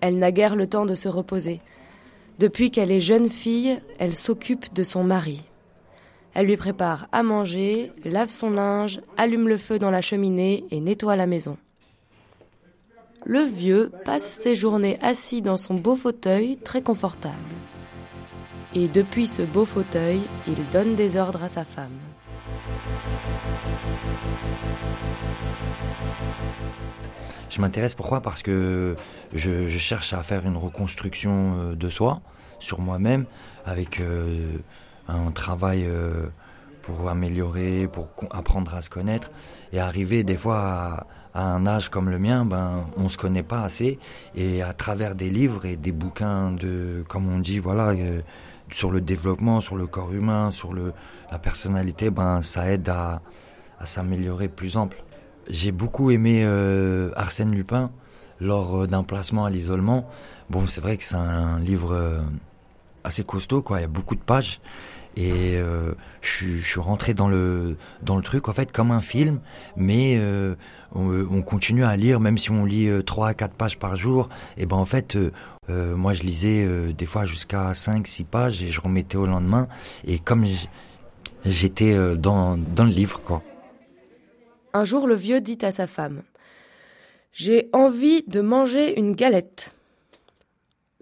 Elle n'a guère le temps de se reposer. Depuis qu'elle est jeune fille, elle s'occupe de son mari. Elle lui prépare à manger, lave son linge, allume le feu dans la cheminée et nettoie la maison. Le vieux passe ses journées assis dans son beau fauteuil très confortable. Et depuis ce beau fauteuil, il donne des ordres à sa femme. je m'intéresse pourquoi? Parce que je, cherche à faire une reconstruction euh, de soi, sur moi-même, avec euh, un travail euh, pour améliorer, pour apprendre à se connaître, et arriver des fois à, un âge comme le mien, ben on se connaît pas assez, et à travers des livres et des bouquins de, comme on dit, voilà, euh, sur le développement, sur le corps humain, sur le, la personnalité, ben ça aide à, à s'améliorer plus ample. J'ai beaucoup aimé euh, Arsène Lupin lors euh, d'un placement à l'isolement. Bon, c'est vrai que c'est un livre assez costaud, quoi. Il y a beaucoup de pages. Et euh, je, suis- rentré dans le, dans le truc, en fait, comme un film. Mais euh, on, on continue à lire, même si on lit euh, 3 à 4 pages par jour. Et ben en fait, euh, moi, je lisais des fois jusqu'à 5, 6 pages et je remettais au lendemain. Et comme j'étais dans, dans le livre, quoi. Un jour, le vieux dit à sa femme J'ai envie de manger une galette.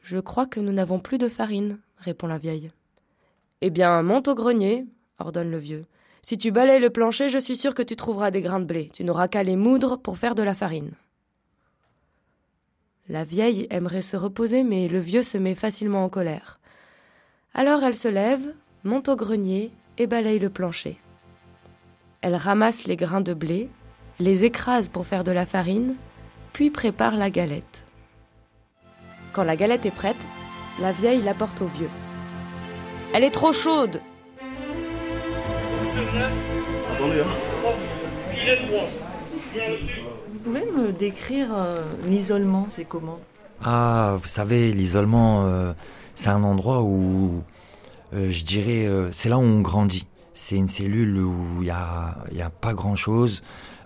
Je crois que nous n'avons plus de farine, répond la vieille. Eh bien, monte au grenier, ordonne le vieux. Si tu balayes le plancher, je suis sûr que tu trouveras des grains de blé. Tu n'auras qu'à les moudre pour faire de la farine. La vieille aimerait se reposer, mais le vieux se met facilement en colère. Alors elle se lève, monte au grenier et balaye le plancher. Elle ramasse les grains de blé, les écrase pour faire de la farine, puis prépare la galette. Quand la galette est prête, la vieille l'apporte au vieux. Elle est trop chaude Attendez, hein. Vous pouvez me décrire euh, l'isolement, c'est comment? Ah, vous savez, l'isolement, euh, c'est un endroit où, euh, je dirais, euh, c'est là où on grandit. C'est une cellule où il n'y a, y a pas grand-chose.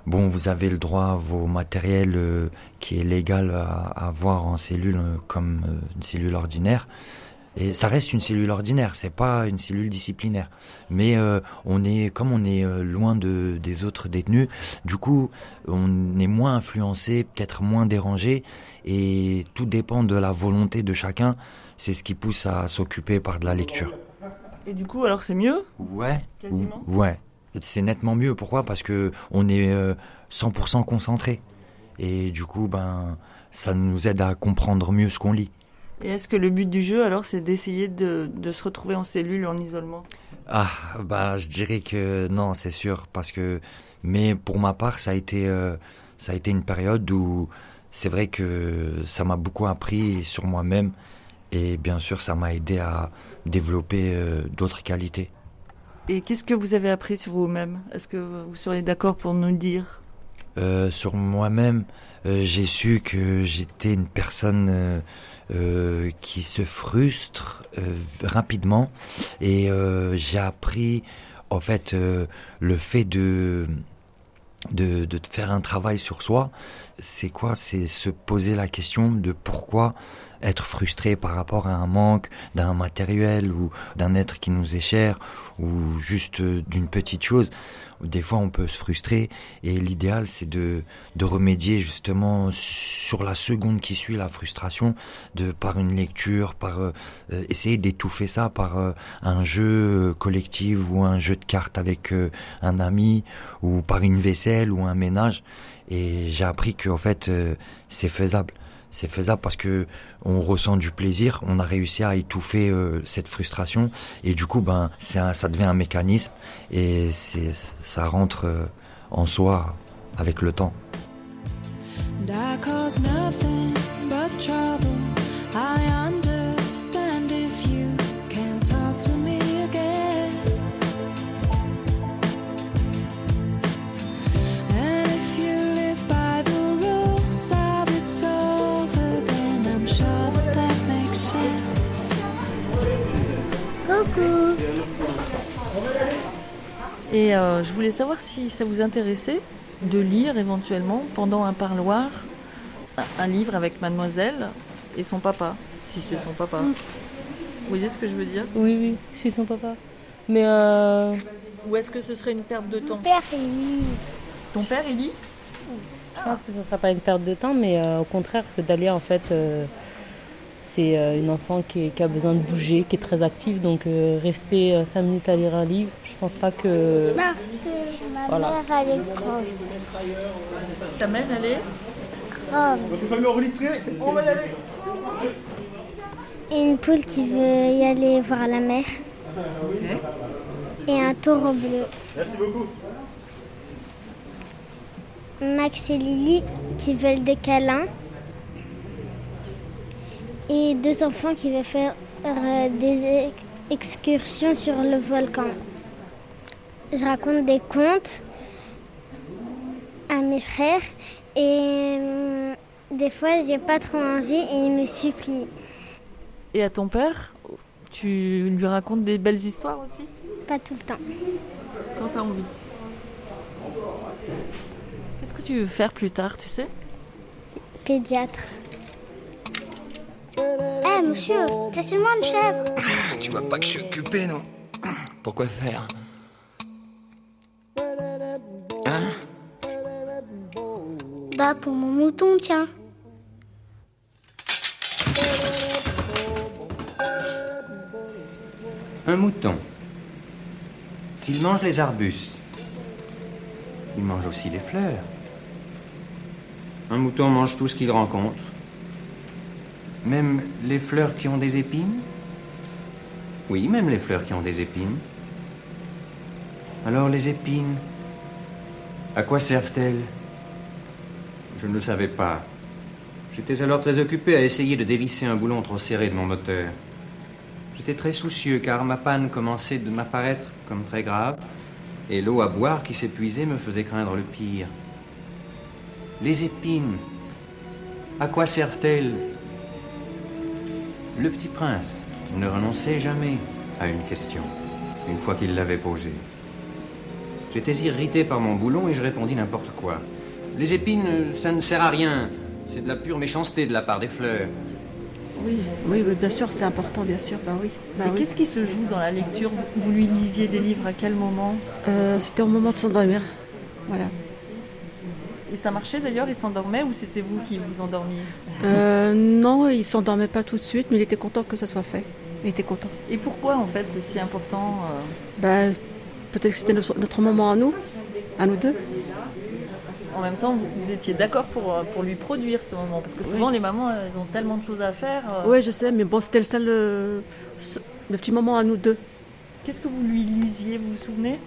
Bon, vous avez le droit à vos matériels euh, qui est légal à, avoir en cellule euh, comme euh, une cellule ordinaire. Et ça reste une cellule ordinaire, c'est pas une cellule disciplinaire. Mais euh, on est, comme on est euh, loin de, des autres détenus, du coup, on est moins influencé, peut-être moins dérangé, et tout dépend de la volonté de chacun. C'est ce qui pousse à s'occuper par de la lecture. Et du coup, alors c'est mieux? Ouais. Quasiment Ouais. C'est nettement mieux. Pourquoi? Parce que on est euh, 100% concentré. Et du coup, ben, ça nous aide à comprendre mieux ce qu'on lit. Et est-ce que le but du jeu, alors, c'est d'essayer de, de se retrouver en cellule en isolement? Ah, bah, je dirais que non, c'est sûr, parce que, mais pour ma part, ça a été, euh, ça a été une période où c'est vrai que ça m'a beaucoup appris sur moi-même, et bien sûr, ça m'a aidé à développer euh, d'autres qualités. Et qu'est-ce que vous avez appris sur vous-même? Est-ce que vous seriez d'accord pour nous le dire? Euh, sur moi-même, j'ai su que j'étais une personne euh, qui se frustre euh, rapidement et euh, j'ai appris en fait euh, le fait de, de de faire un travail sur soi. C'est quoi? C'est se poser la question de pourquoi être frustré par rapport à un manque d'un matériel ou d'un être qui nous est cher ou juste d'une petite chose. Des fois, on peut se frustrer et l'idéal, c'est de, de remédier justement sur la seconde qui suit la frustration, de par une lecture, par euh, euh, essayer d'étouffer ça par euh, un jeu euh, collectif ou un jeu de cartes avec euh, un ami ou par une vaisselle ou un ménage. Et j'ai appris que en fait, euh, c'est faisable. C'est faisable parce que on ressent du plaisir, on a réussi à étouffer euh, cette frustration et du coup ben un- ça devient un mécanisme et ça rentre euh, en soi avec le temps. Et euh, je voulais savoir si ça vous intéressait de lire éventuellement pendant un parloir un, livre avec mademoiselle et son papa, si c'est son papa. Vous voyez ce que je veux dire? Oui, oui, c'est son papa. Mais euh... Ou est-ce que ce serait une perte de temps? Père, il lit. Ton père, il lit? Je pense que ce ne sera pas une perte de temps, mais euh, au contraire que Dalia, en fait, euh, c'est euh, une enfant qui, est- qui a besoin de bouger, qui est très active. Donc euh, rester 5 minutes à lire un livre, je pense pas que... Marthe, ma Voilà. mère, elle est grande. Ta mère, elle est? Votre famille enregistrée, on va y aller. Et une poule qui veut y aller voir la mer. Et un taureau bleu. Merci beaucoup. Max et Lily qui veulent des câlins. Et deux enfants qui veulent faire euh, des ex- excursions sur le volcan. Je raconte des contes à mes frères et euh, des fois j'ai pas trop envie et ils me supplient. Et à ton père, tu lui racontes des belles histoires aussi? Pas tout le temps. Quand t'as envie. Qu'est-ce que tu veux faire plus tard, tu sais? Pédiatre. Eh monsieur, c'est seulement une chèvre. Tu vois pas que je suis occupé, non Pourquoi faire Hein Bah pour mon mouton, tiens. Un mouton. S'il mange les arbustes, il mange aussi les fleurs. Un mouton mange tout ce qu'il rencontre. Même les fleurs qui ont des épines Oui, même les fleurs qui ont des épines. Alors les épines, à quoi servent-elles? Je ne le savais pas. J'étais alors très occupé à essayer de dévisser un boulon trop serré de mon moteur. J'étais très soucieux car ma panne commençait de m'apparaître comme très grave et l'eau à boire qui s'épuisait me faisait craindre le pire. Les épines, à quoi servent-elles? Le petit prince ne renonçait jamais à une question, une fois qu'il l'avait posée. J'étais irrité par mon boulon et je répondis n'importe quoi. Les épines, ça ne sert à rien. C'est de la pure méchanceté de la part des fleurs. Oui, oui, oui, bien sûr, c'est important, bien sûr. Bah oui. Bah oui. qu'est-ce qui se joue dans la lecture? Vous lui lisiez des livres à quel moment? Euh, C'était au moment de s'endormir. Voilà. Et ça marchait d'ailleurs, il s'endormait ou c'était vous qui vous endormiez Euh, non, il s'endormait pas tout de suite, mais il était content que ça soit fait. Il était content. Et pourquoi en fait c'est si important Bah, peut-être que c'était notre, moment à nous, à nous deux. En même temps, vous, vous étiez d'accord pour, euh, pour lui produire ce moment Parce que souvent Oui. les mamans, elles ont tellement de choses à faire. Oui, je sais, mais bon, c'était le seul, le petit moment à nous deux. Qu'est-ce que vous lui lisiez, vous vous souvenez?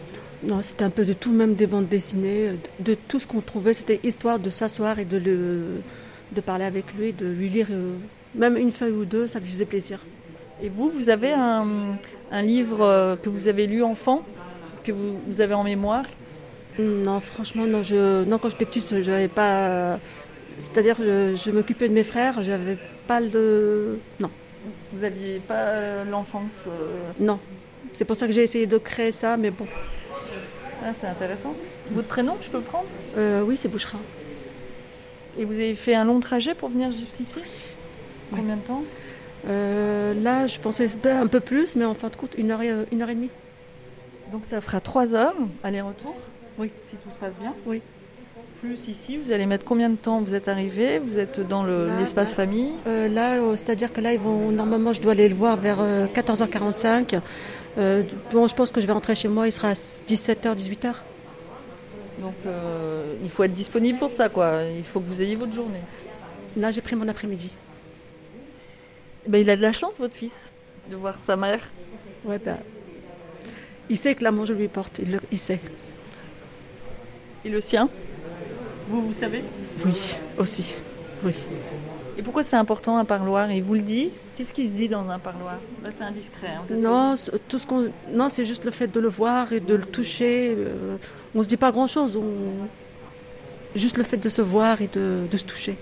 Non, c'était un peu de tout, même des bandes dessinées, de, de tout ce qu'on trouvait. C'était histoire de s'asseoir et de, le, de parler avec lui, de lui lire euh, même une feuille ou deux, ça lui faisait plaisir. Et vous, vous avez un, un livre euh, que vous avez lu enfant, que vous, vous avez en mémoire? Non, franchement, non, je, non quand j'étais petite, je n'avais pas. C'est-à-dire, je, je m'occupais de mes frères, j'avais pas le. Non, Vous n'aviez pas euh, l'enfance euh, non. C'est pour ça que j'ai essayé de créer ça, mais bon. Ah, C'est intéressant. Votre prénom, je peux le prendre? Euh, oui, c'est Bouchera. Et vous avez fait un long trajet pour venir jusqu'ici? Combien de temps? Euh, là, je pensais un peu plus, mais en fin de compte, une heure et, une heure et demie. Donc ça fera 3 heures, aller-retour? Oui. Si tout se passe bien? Oui. Plus ici, vous allez mettre combien de temps Vous êtes arrivé? Vous êtes dans l'espace famille? Euh, là, euh, c'est-à-dire que là, ils vont normalement, je dois aller le voir vers euh, 14h45. Euh, bon, je pense que je vais rentrer chez moi, il sera à 17h, 18h. Donc euh, il faut être disponible pour ça, quoi. Il faut que vous ayez votre journée. Là, j'ai pris mon après-midi. Ben, il a de la chance, votre fils, de voir sa mère. Ouais, bah, il sait que l'amour, je lui porte, il, le- il sait. Et le sien? Vous, vous savez? Oui, aussi. Oui. Et pourquoi c'est important un parloir? Il vous le dit? Qu'est-ce qui se dit dans un parloir? C'est indiscret. hein, Non, c'est- juste le fait de le voir et de le toucher. euh, on se dit pas grand-chose. Juste le fait de se voir et de se toucher.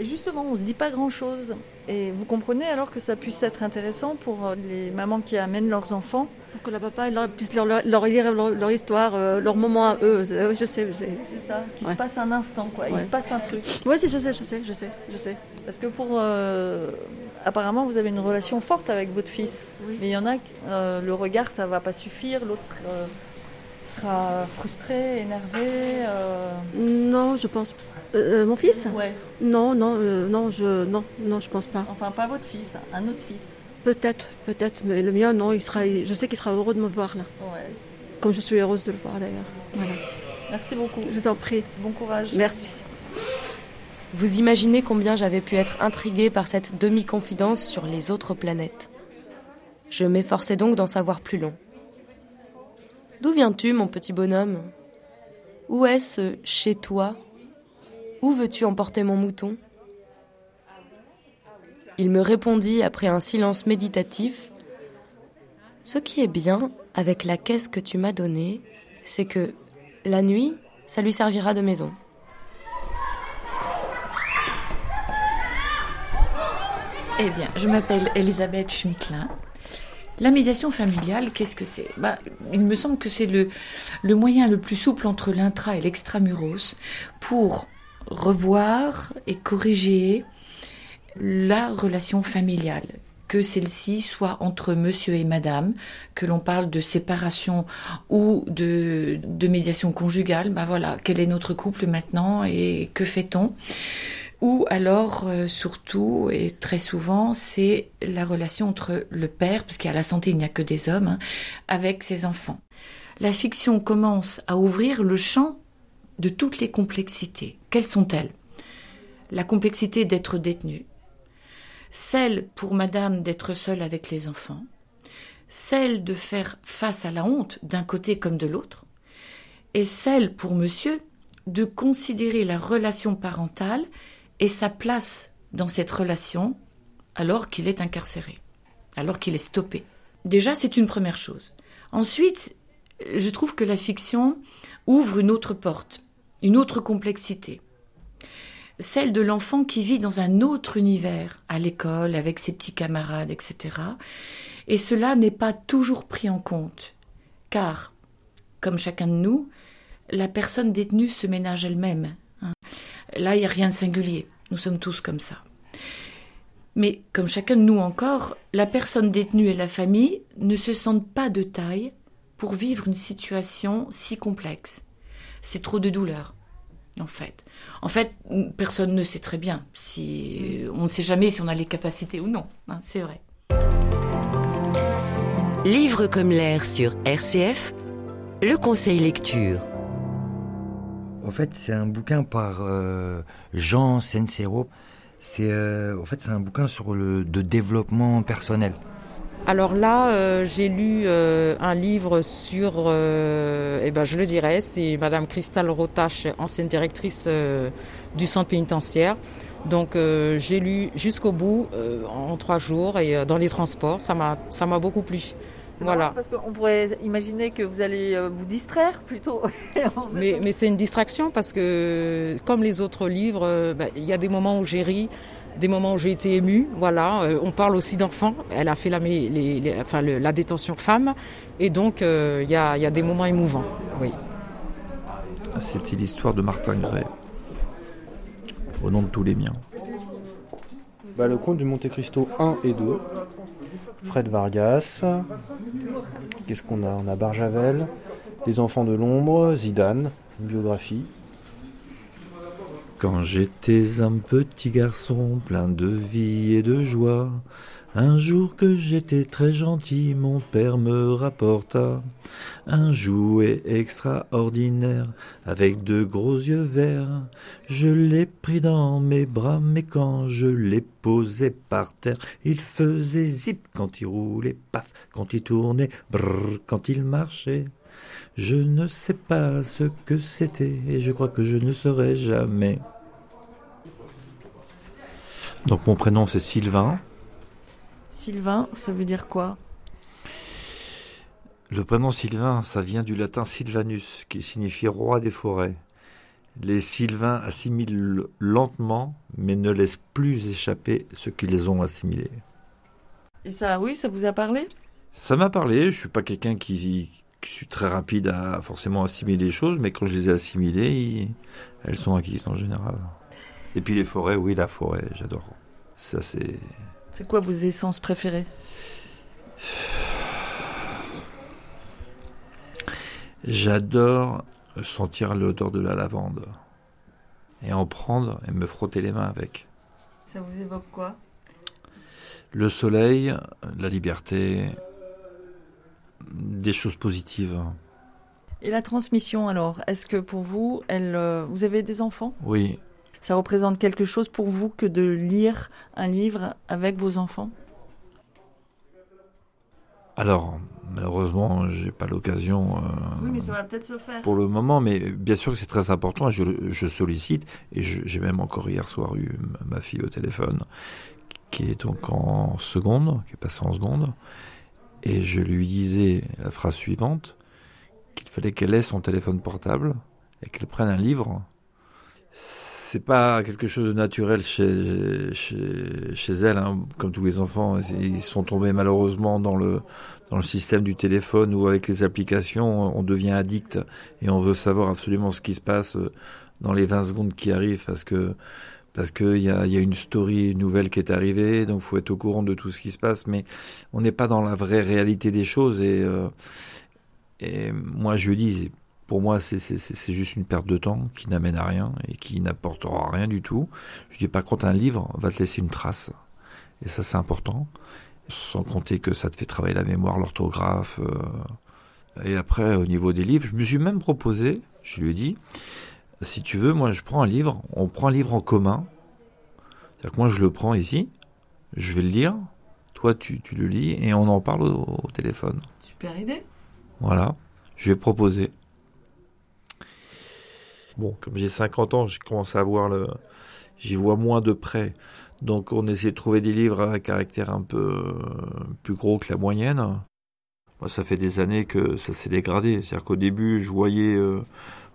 Et justement, on ne se dit pas grand-chose. Et vous comprenez alors que ça puisse être intéressant pour euh, les mamans qui amènent leurs enfants Pour que la papa leur, puisse leur, lire leur, leur histoire, euh, leur moment à eux. Oui, Je sais, je sais. C'est ça, qu'il Ouais. se passe un instant, quoi. Il se passe un truc. Oui, je sais, je sais, je sais, je sais. Parce que pour. euh, apparemment, vous avez une relation forte avec votre fils. Mais il y en a, euh, le regard, ça va pas suffire. L'autre euh, sera frustré, énervé. euh, Non, je pense. Euh, euh, mon fils Ouais. Non, non, euh, non, je, non, non, je pense pas. Enfin, pas votre fils, un autre fils. Peut-être, peut-être, mais le mien, non, il sera. Je sais qu'il sera heureux de me voir là. Ouais. Comme je suis heureuse de le voir d'ailleurs. Voilà. Merci beaucoup. Je vous en prie. Bon courage. Merci. Vous imaginez combien j'avais pu être intriguée par cette demi-confidence sur les autres planètes. Je m'efforçais donc d'en savoir plus long. D'où viens-tu, mon petit bonhomme? Où est-ce chez toi? Où veux-tu emporter mon mouton? Il me répondit après un silence méditatif Ce qui est bien avec la caisse que tu m'as donnée, c'est que la nuit, ça lui servira de maison. Eh bien, je m'appelle Elisabeth Schmittlin. La médiation familiale, qu'est-ce que c'est? Bah, Il me semble que c'est le, moyen le plus souple entre l'intra et l'extramuros pour revoir et corriger la relation familiale, que celle-ci soit entre monsieur et madame, que l'on parle de séparation ou de, de médiation conjugale, bah voilà, quel est notre couple maintenant et que fait-on? Ou alors, euh, surtout, et très souvent, c'est la relation entre le père, puisqu'à la santé, il n'y a que des hommes, hein, avec ses enfants. La fiction commence à ouvrir le champ de toutes les complexités. Quelles sont-elles? La complexité d'être détenu, celle pour madame d'être seule avec les enfants, celle de faire face à la honte d'un côté comme de l'autre, et celle pour monsieur de considérer la relation parentale et sa place dans cette relation alors qu'il est incarcéré, alors qu'il est stoppé. Déjà, c'est une première chose. Ensuite, je trouve que la fiction ouvre une autre porte, une autre complexité. Celle de l'enfant qui vit dans un autre univers, à l'école, avec ses petits camarades, etc. Et cela n'est pas toujours pris en compte, car, comme chacun de nous, la personne détenue se ménage elle-même. Là, il n'y a rien de singulier. Nous sommes tous comme ça. Mais comme chacun de nous encore, la personne détenue et la famille ne se sentent pas de taille pour vivre une situation si complexe. C'est trop de douleur, en fait. En fait, personne ne sait très bien si on ne sait jamais si on a les capacités ou non. hein, c'est vrai. Livre comme l'air sur RCF, le conseil lecture. En fait, c'est un bouquin par euh, Jean Sensero. C'est euh, en fait c'est un bouquin sur le de développement personnel. Alors là, euh, j'ai lu euh, un livre sur, euh, eh ben, je le dirais, c'est Madame Christelle Rotache, ancienne directrice euh, du centre pénitentiaire. Donc euh, j'ai lu jusqu'au bout euh, en trois jours et euh, dans les transports, ça m'a beaucoup plu. Voilà. Parce qu'on pourrait imaginer que vous allez euh, vous distraire plutôt. Mais, mais c'est une distraction parce que, comme les autres livres, euh, bah, il y a des moments où j'ai ri, des moments où j'ai été émue. Voilà, Euh, on parle aussi d'enfants. Elle a fait la, mé- les- les- enfin, le- la détention femme, et donc euh, il y, a, il y a des moments émouvants. Oui. C'était l'histoire de Martin Gray. Au nom de tous les miens. Bah, le conte du Monte Cristo 1 et 2. Fred Vargas. Qu'est-ce qu'on a? On a Barjavel. Les enfants de l'ombre. Zidane. Une biographie. Quand j'étais un petit garçon plein de vie et de joie, un jour que j'étais très gentil, mon père me rapporta un jouet extraordinaire avec de gros yeux verts. Je l'ai pris dans mes bras, mais quand je l'ai posé par terre, il faisait zip quand il roulait, paf, quand il tournait, brrr, quand il marchait. Je ne sais pas ce que c'était et je crois que je ne saurai jamais. Donc mon prénom c'est Sylvain. Sylvain, ça veut dire quoi? Le prénom Sylvain, ça vient du latin Sylvanus, qui signifie roi des forêts. Les Sylvains assimilent lentement, mais ne laissent plus échapper ce qu'ils ont assimilé. Et ça, oui, ça vous a parlé? Ça m'a parlé, je suis pas quelqu'un qui, qui suis très rapide à forcément assimiler les choses, mais quand je les ai assimilées, ils- elles sont acquises en général. Et puis les forêts, oui, la forêt, j'adore. Ça c'est... C'est quoi vos essences préférées? J'adore sentir l'odeur de la lavande. Et en prendre et me frotter les mains avec. Ça vous évoque quoi? Le soleil, la liberté, des choses positives. Et la transmission alors Est-ce que pour vous, elle, euh, vous avez des enfants? Oui, Ça représente quelque chose pour vous que de lire un livre avec vos enfants? Alors, malheureusement, j'ai pas l'occasion. euh, Oui, mais ça va peut-être se faire. Pour le moment, mais bien sûr que c'est très important. Je, je sollicite et j'ai même encore hier soir eu ma fille au téléphone, qui est donc en seconde, qui est passée en seconde, et je lui disais la phrase suivante qu'il fallait qu'elle ait son téléphone portable et qu'elle prenne un livre. C'est pas quelque chose de naturel chez, chez, chez elle, hein, comme tous les enfants. Ils sont tombés malheureusement dans le, dans le système du téléphone où avec les applications, on devient addict et on veut savoir absolument ce qui se passe euh, dans les 20 secondes qui arrivent parce que parce qu'il y a, y a une story nouvelle qui est arrivée, donc faut être au courant de tout ce qui se passe, mais on n'est pas dans la vraie réalité des choses et, euh, et moi je dis, pour moi c'est, juste une perte de temps qui n'amène à rien et qui n'apportera rien du tout. Je dis par contre un livre va te laisser une trace et ça c'est important, sans compter que ça te fait travailler la mémoire, l'orthographe. euh, et après au niveau des livres, je me suis même proposé, je lui ai dit, si tu veux, moi je prends un livre, on prend un livre en commun. C'est-à-dire que moi je le prends ici, je vais le lire, toi tu, tu le lis et on en parle au, au téléphone. Super idée. Voilà, je vais proposer. Bon, comme j'ai 50 ans, j'ai commencé à voir le. J'y vois moins de près. Donc on essaie de trouver des livres à caractère un peu euh, plus gros que la moyenne. Moi, ça fait des années que ça s'est dégradé. C'est-à-dire qu'au début, je voyais, euh,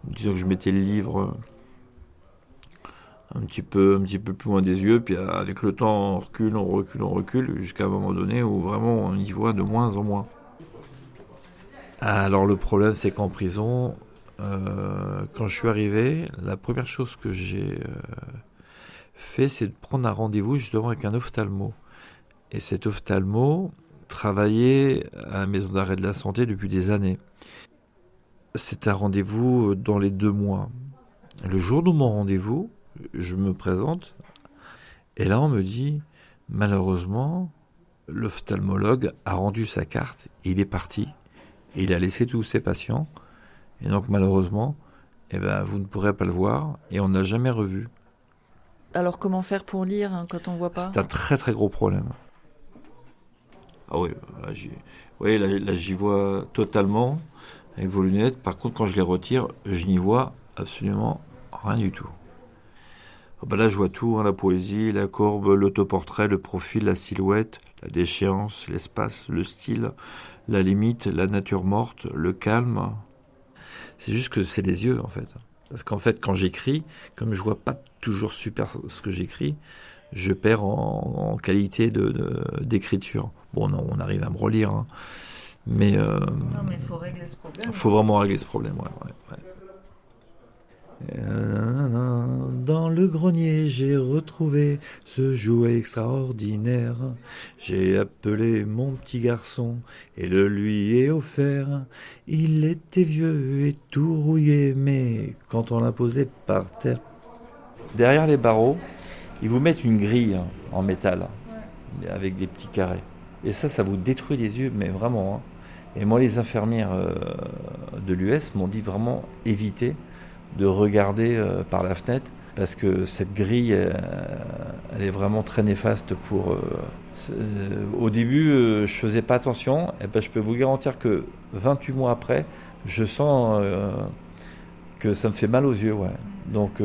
disons que je mettais le livre euh, un petit peu, un petit peu plus loin des yeux, puis avec le temps, on recule, on recule, on recule, jusqu'à un moment donné où vraiment on y voit de moins en moins. Alors le problème, c'est qu'en prison, euh, quand je suis arrivé, la première chose que j'ai euh, fait, c'est de prendre un rendez-vous justement avec un ophtalmo. Et cet ophtalmo travaillait à la maison d'arrêt de la santé depuis des années. C'est un rendez-vous dans les deux mois. Le jour de mon rendez-vous, je me présente, et là on me dit, malheureusement, l'ophtalmologue a rendu sa carte, il est parti, il a laissé tous ses patients, et donc malheureusement, eh ben, vous ne pourrez pas le voir, et on n'a jamais revu. Alors comment faire pour lire hein, quand on voit pas C'est un très très gros problème. Ah oui, là j'y oui, là, là, j'y vois totalement avec vos lunettes. Par contre, quand je les retire, je n'y vois absolument rien du tout. Ah bah là, je vois tout, hein, la poésie, la courbe, l'autoportrait, le profil, la silhouette, la déchéance, l'espace, le style, la limite, la nature morte, le calme. C'est juste que c'est les yeux, en fait. Parce qu'en fait, quand j'écris, comme je vois pas toujours super ce que j'écris, je perds en, en qualité de, de- d'écriture. Bon, non, on arrive à me relire, hein. mais euh, Non, mais il faut régler ce problème. faut vraiment régler ce problème. Ouais, ouais, ouais. Dans le grenier, j'ai retrouvé ce jouet extraordinaire. J'ai appelé mon petit garçon et le lui ai offert. Il était vieux et tout rouillé, mais quand on l'a posé par terre. Derrière les barreaux, ils vous mettent une grille en métal avec des petits carrés. Et ça, ça vous détruit les yeux, mais vraiment. hein. Et moi, les infirmières euh, de l'US m'ont dit vraiment éviter de regarder euh, par la fenêtre parce que cette grille, euh, elle est vraiment très néfaste pour. euh, au début, je faisais pas attention. Et ben, je peux vous garantir que 28 mois après, je sens que ça me fait mal aux yeux. Ouais. Donc,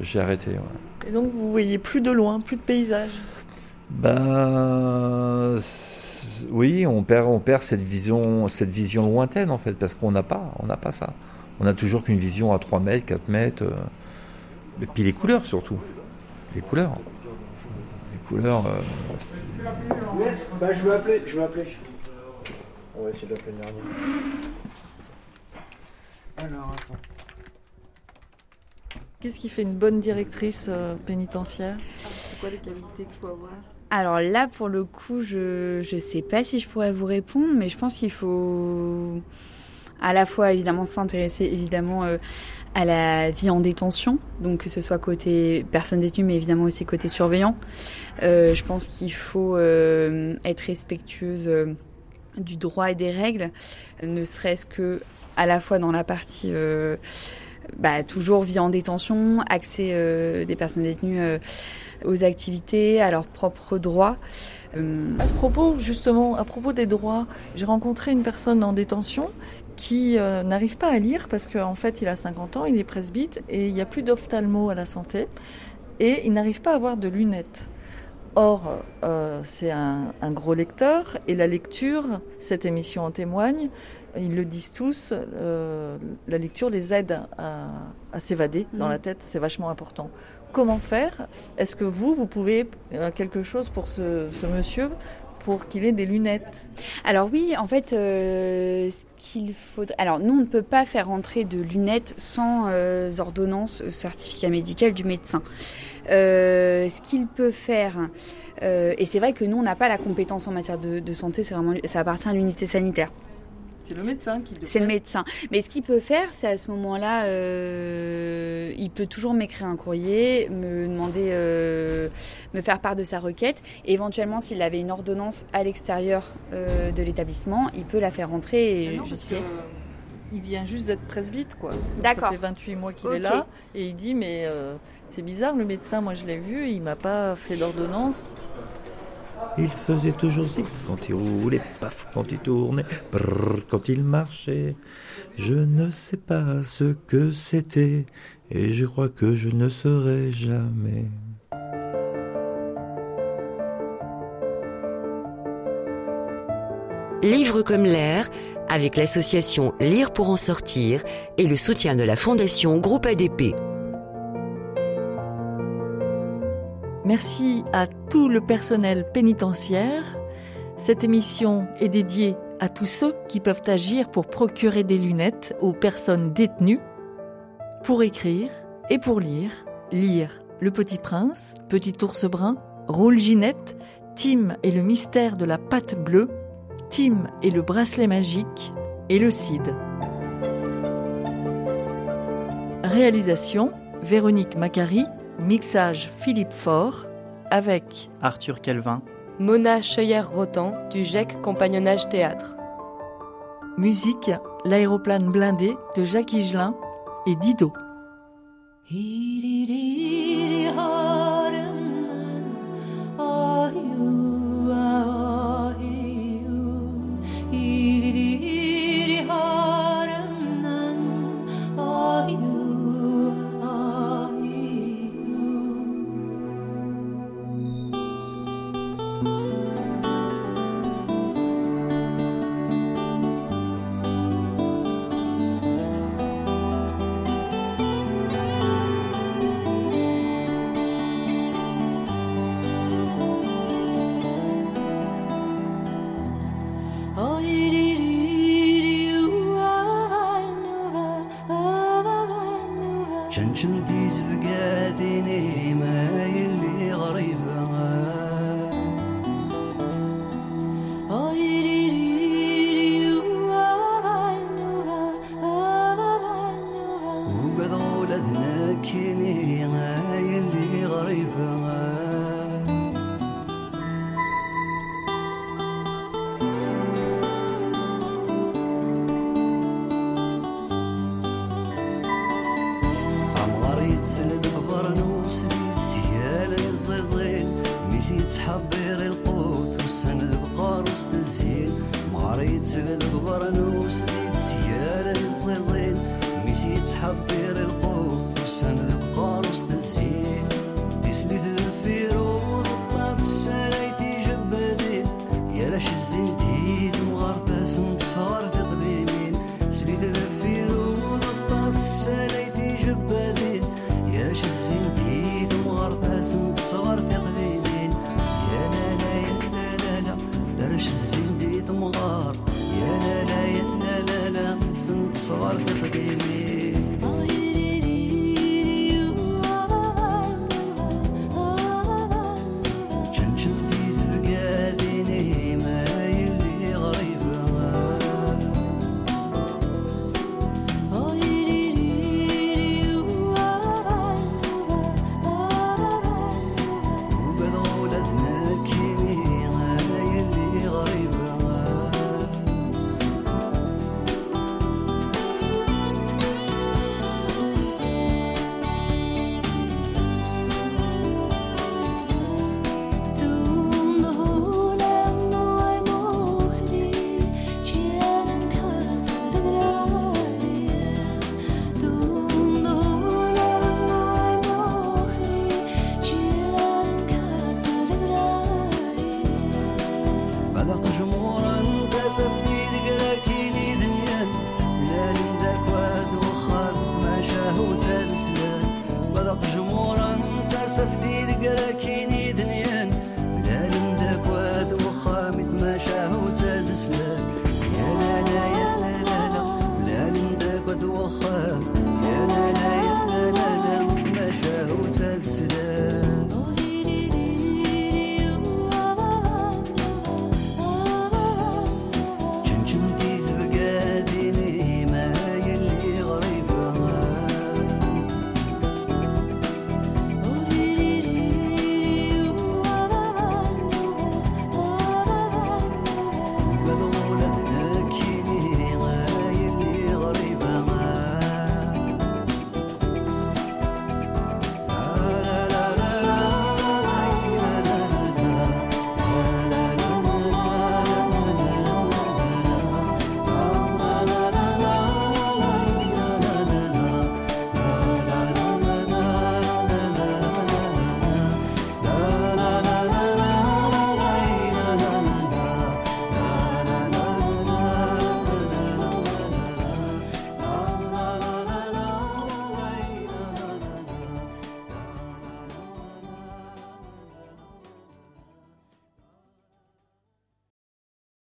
j'ai arrêté. ouais. Et donc vous voyez plus de loin, plus de paysage. Ben oui, on perd, on perd cette vision, cette vision lointaine en fait, parce qu'on n'a pas, on n'a pas ça. On a toujours qu'une vision à 3 mètres, 4 mètres. euh, et puis les couleurs surtout. Les couleurs. Les couleurs. euh, Yes, bah je vais appeler, je vais appeler. On va essayer d'appeler le dernier. Alors attends. Qu'est-ce qui fait une bonne directrice euh, pénitentiaire? C'est quoi les qualités qu'il faut avoir? Alors là, pour le coup, je ne sais pas si je pourrais vous répondre, mais je pense qu'il faut à la fois évidemment s'intéresser évidemment euh, à la vie en détention, donc que ce soit côté personne détenue, mais évidemment aussi côté surveillant. Euh, je pense qu'il faut euh, être respectueuse du droit et des règles, ne serait-ce que à la fois dans la partie bah, toujours vie en détention, accès des personnes détenues aux activités, à leurs propres droits. À ce propos, justement, à propos des droits, j'ai rencontré une personne en détention qui euh, n'arrive pas à lire parce qu'en fait, il a 50 ans, il est presbyte et il n'y a plus d'ophtalmo à la santé et il n'arrive pas à avoir de lunettes. Or, euh, c'est un, un gros lecteur et la lecture, cette émission en témoigne, ils le disent tous, euh, la lecture les aide à, à s'évader dans Mhm. la tête, c'est vachement important. Comment faire? Est-ce que vous, vous pouvez quelque chose pour ce, ce monsieur qu'il ait des lunettes Alors oui, en fait, euh, ce qu'il faudrait... Alors nous, on ne peut pas faire entrer de lunettes sans euh, ordonnance, euh, certificat médical du médecin. Ce qu'il peut faire, et c'est vrai que nous, on n'a pas la compétence en matière de, de santé, c'est vraiment, ça appartient à l'unité sanitaire. C'est le médecin qui le C'est le médecin. Mais ce qu'il peut faire, c'est à ce moment-là, euh, il peut toujours m'écrire un courrier, me demander, euh, me faire part de sa requête. Et éventuellement, s'il avait une ordonnance à l'extérieur euh, de l'établissement, il peut la faire rentrer et Ah non, parce justifier. que il vient juste d'être presbyte, quoi. D'accord. Ça fait 28 mois qu'il est là et il dit mais c'est bizarre, le médecin, moi je l'ai vu, il m'a pas fait d'ordonnance. Il faisait toujours si quand il roulait, paf, quand il tournait, brrr, quand il marchait. Je ne sais pas ce que c'était, et je crois que je ne saurais jamais. Livre comme l'air, avec l'association Lire pour en sortir et le soutien de la Fondation Groupe ADP. Merci à tout le personnel pénitentiaire. Cette émission est dédiée à tous ceux qui peuvent agir pour procurer des lunettes aux personnes détenues, pour écrire et pour lire. Lire Le Petit Prince, Petit Ours Brun, Roule Ginette, Tim et le mystère de la pâte bleue, Tim et le bracelet magique et le Cid. Réalisation Véronique Macari, mixage Philippe Faure, avec Arthur Kelvin, Mona Scheuer-Rotan du GEC Compagnonnage Théâtre. musique L'aéroplane blindé de Jacques Higelin et Dido.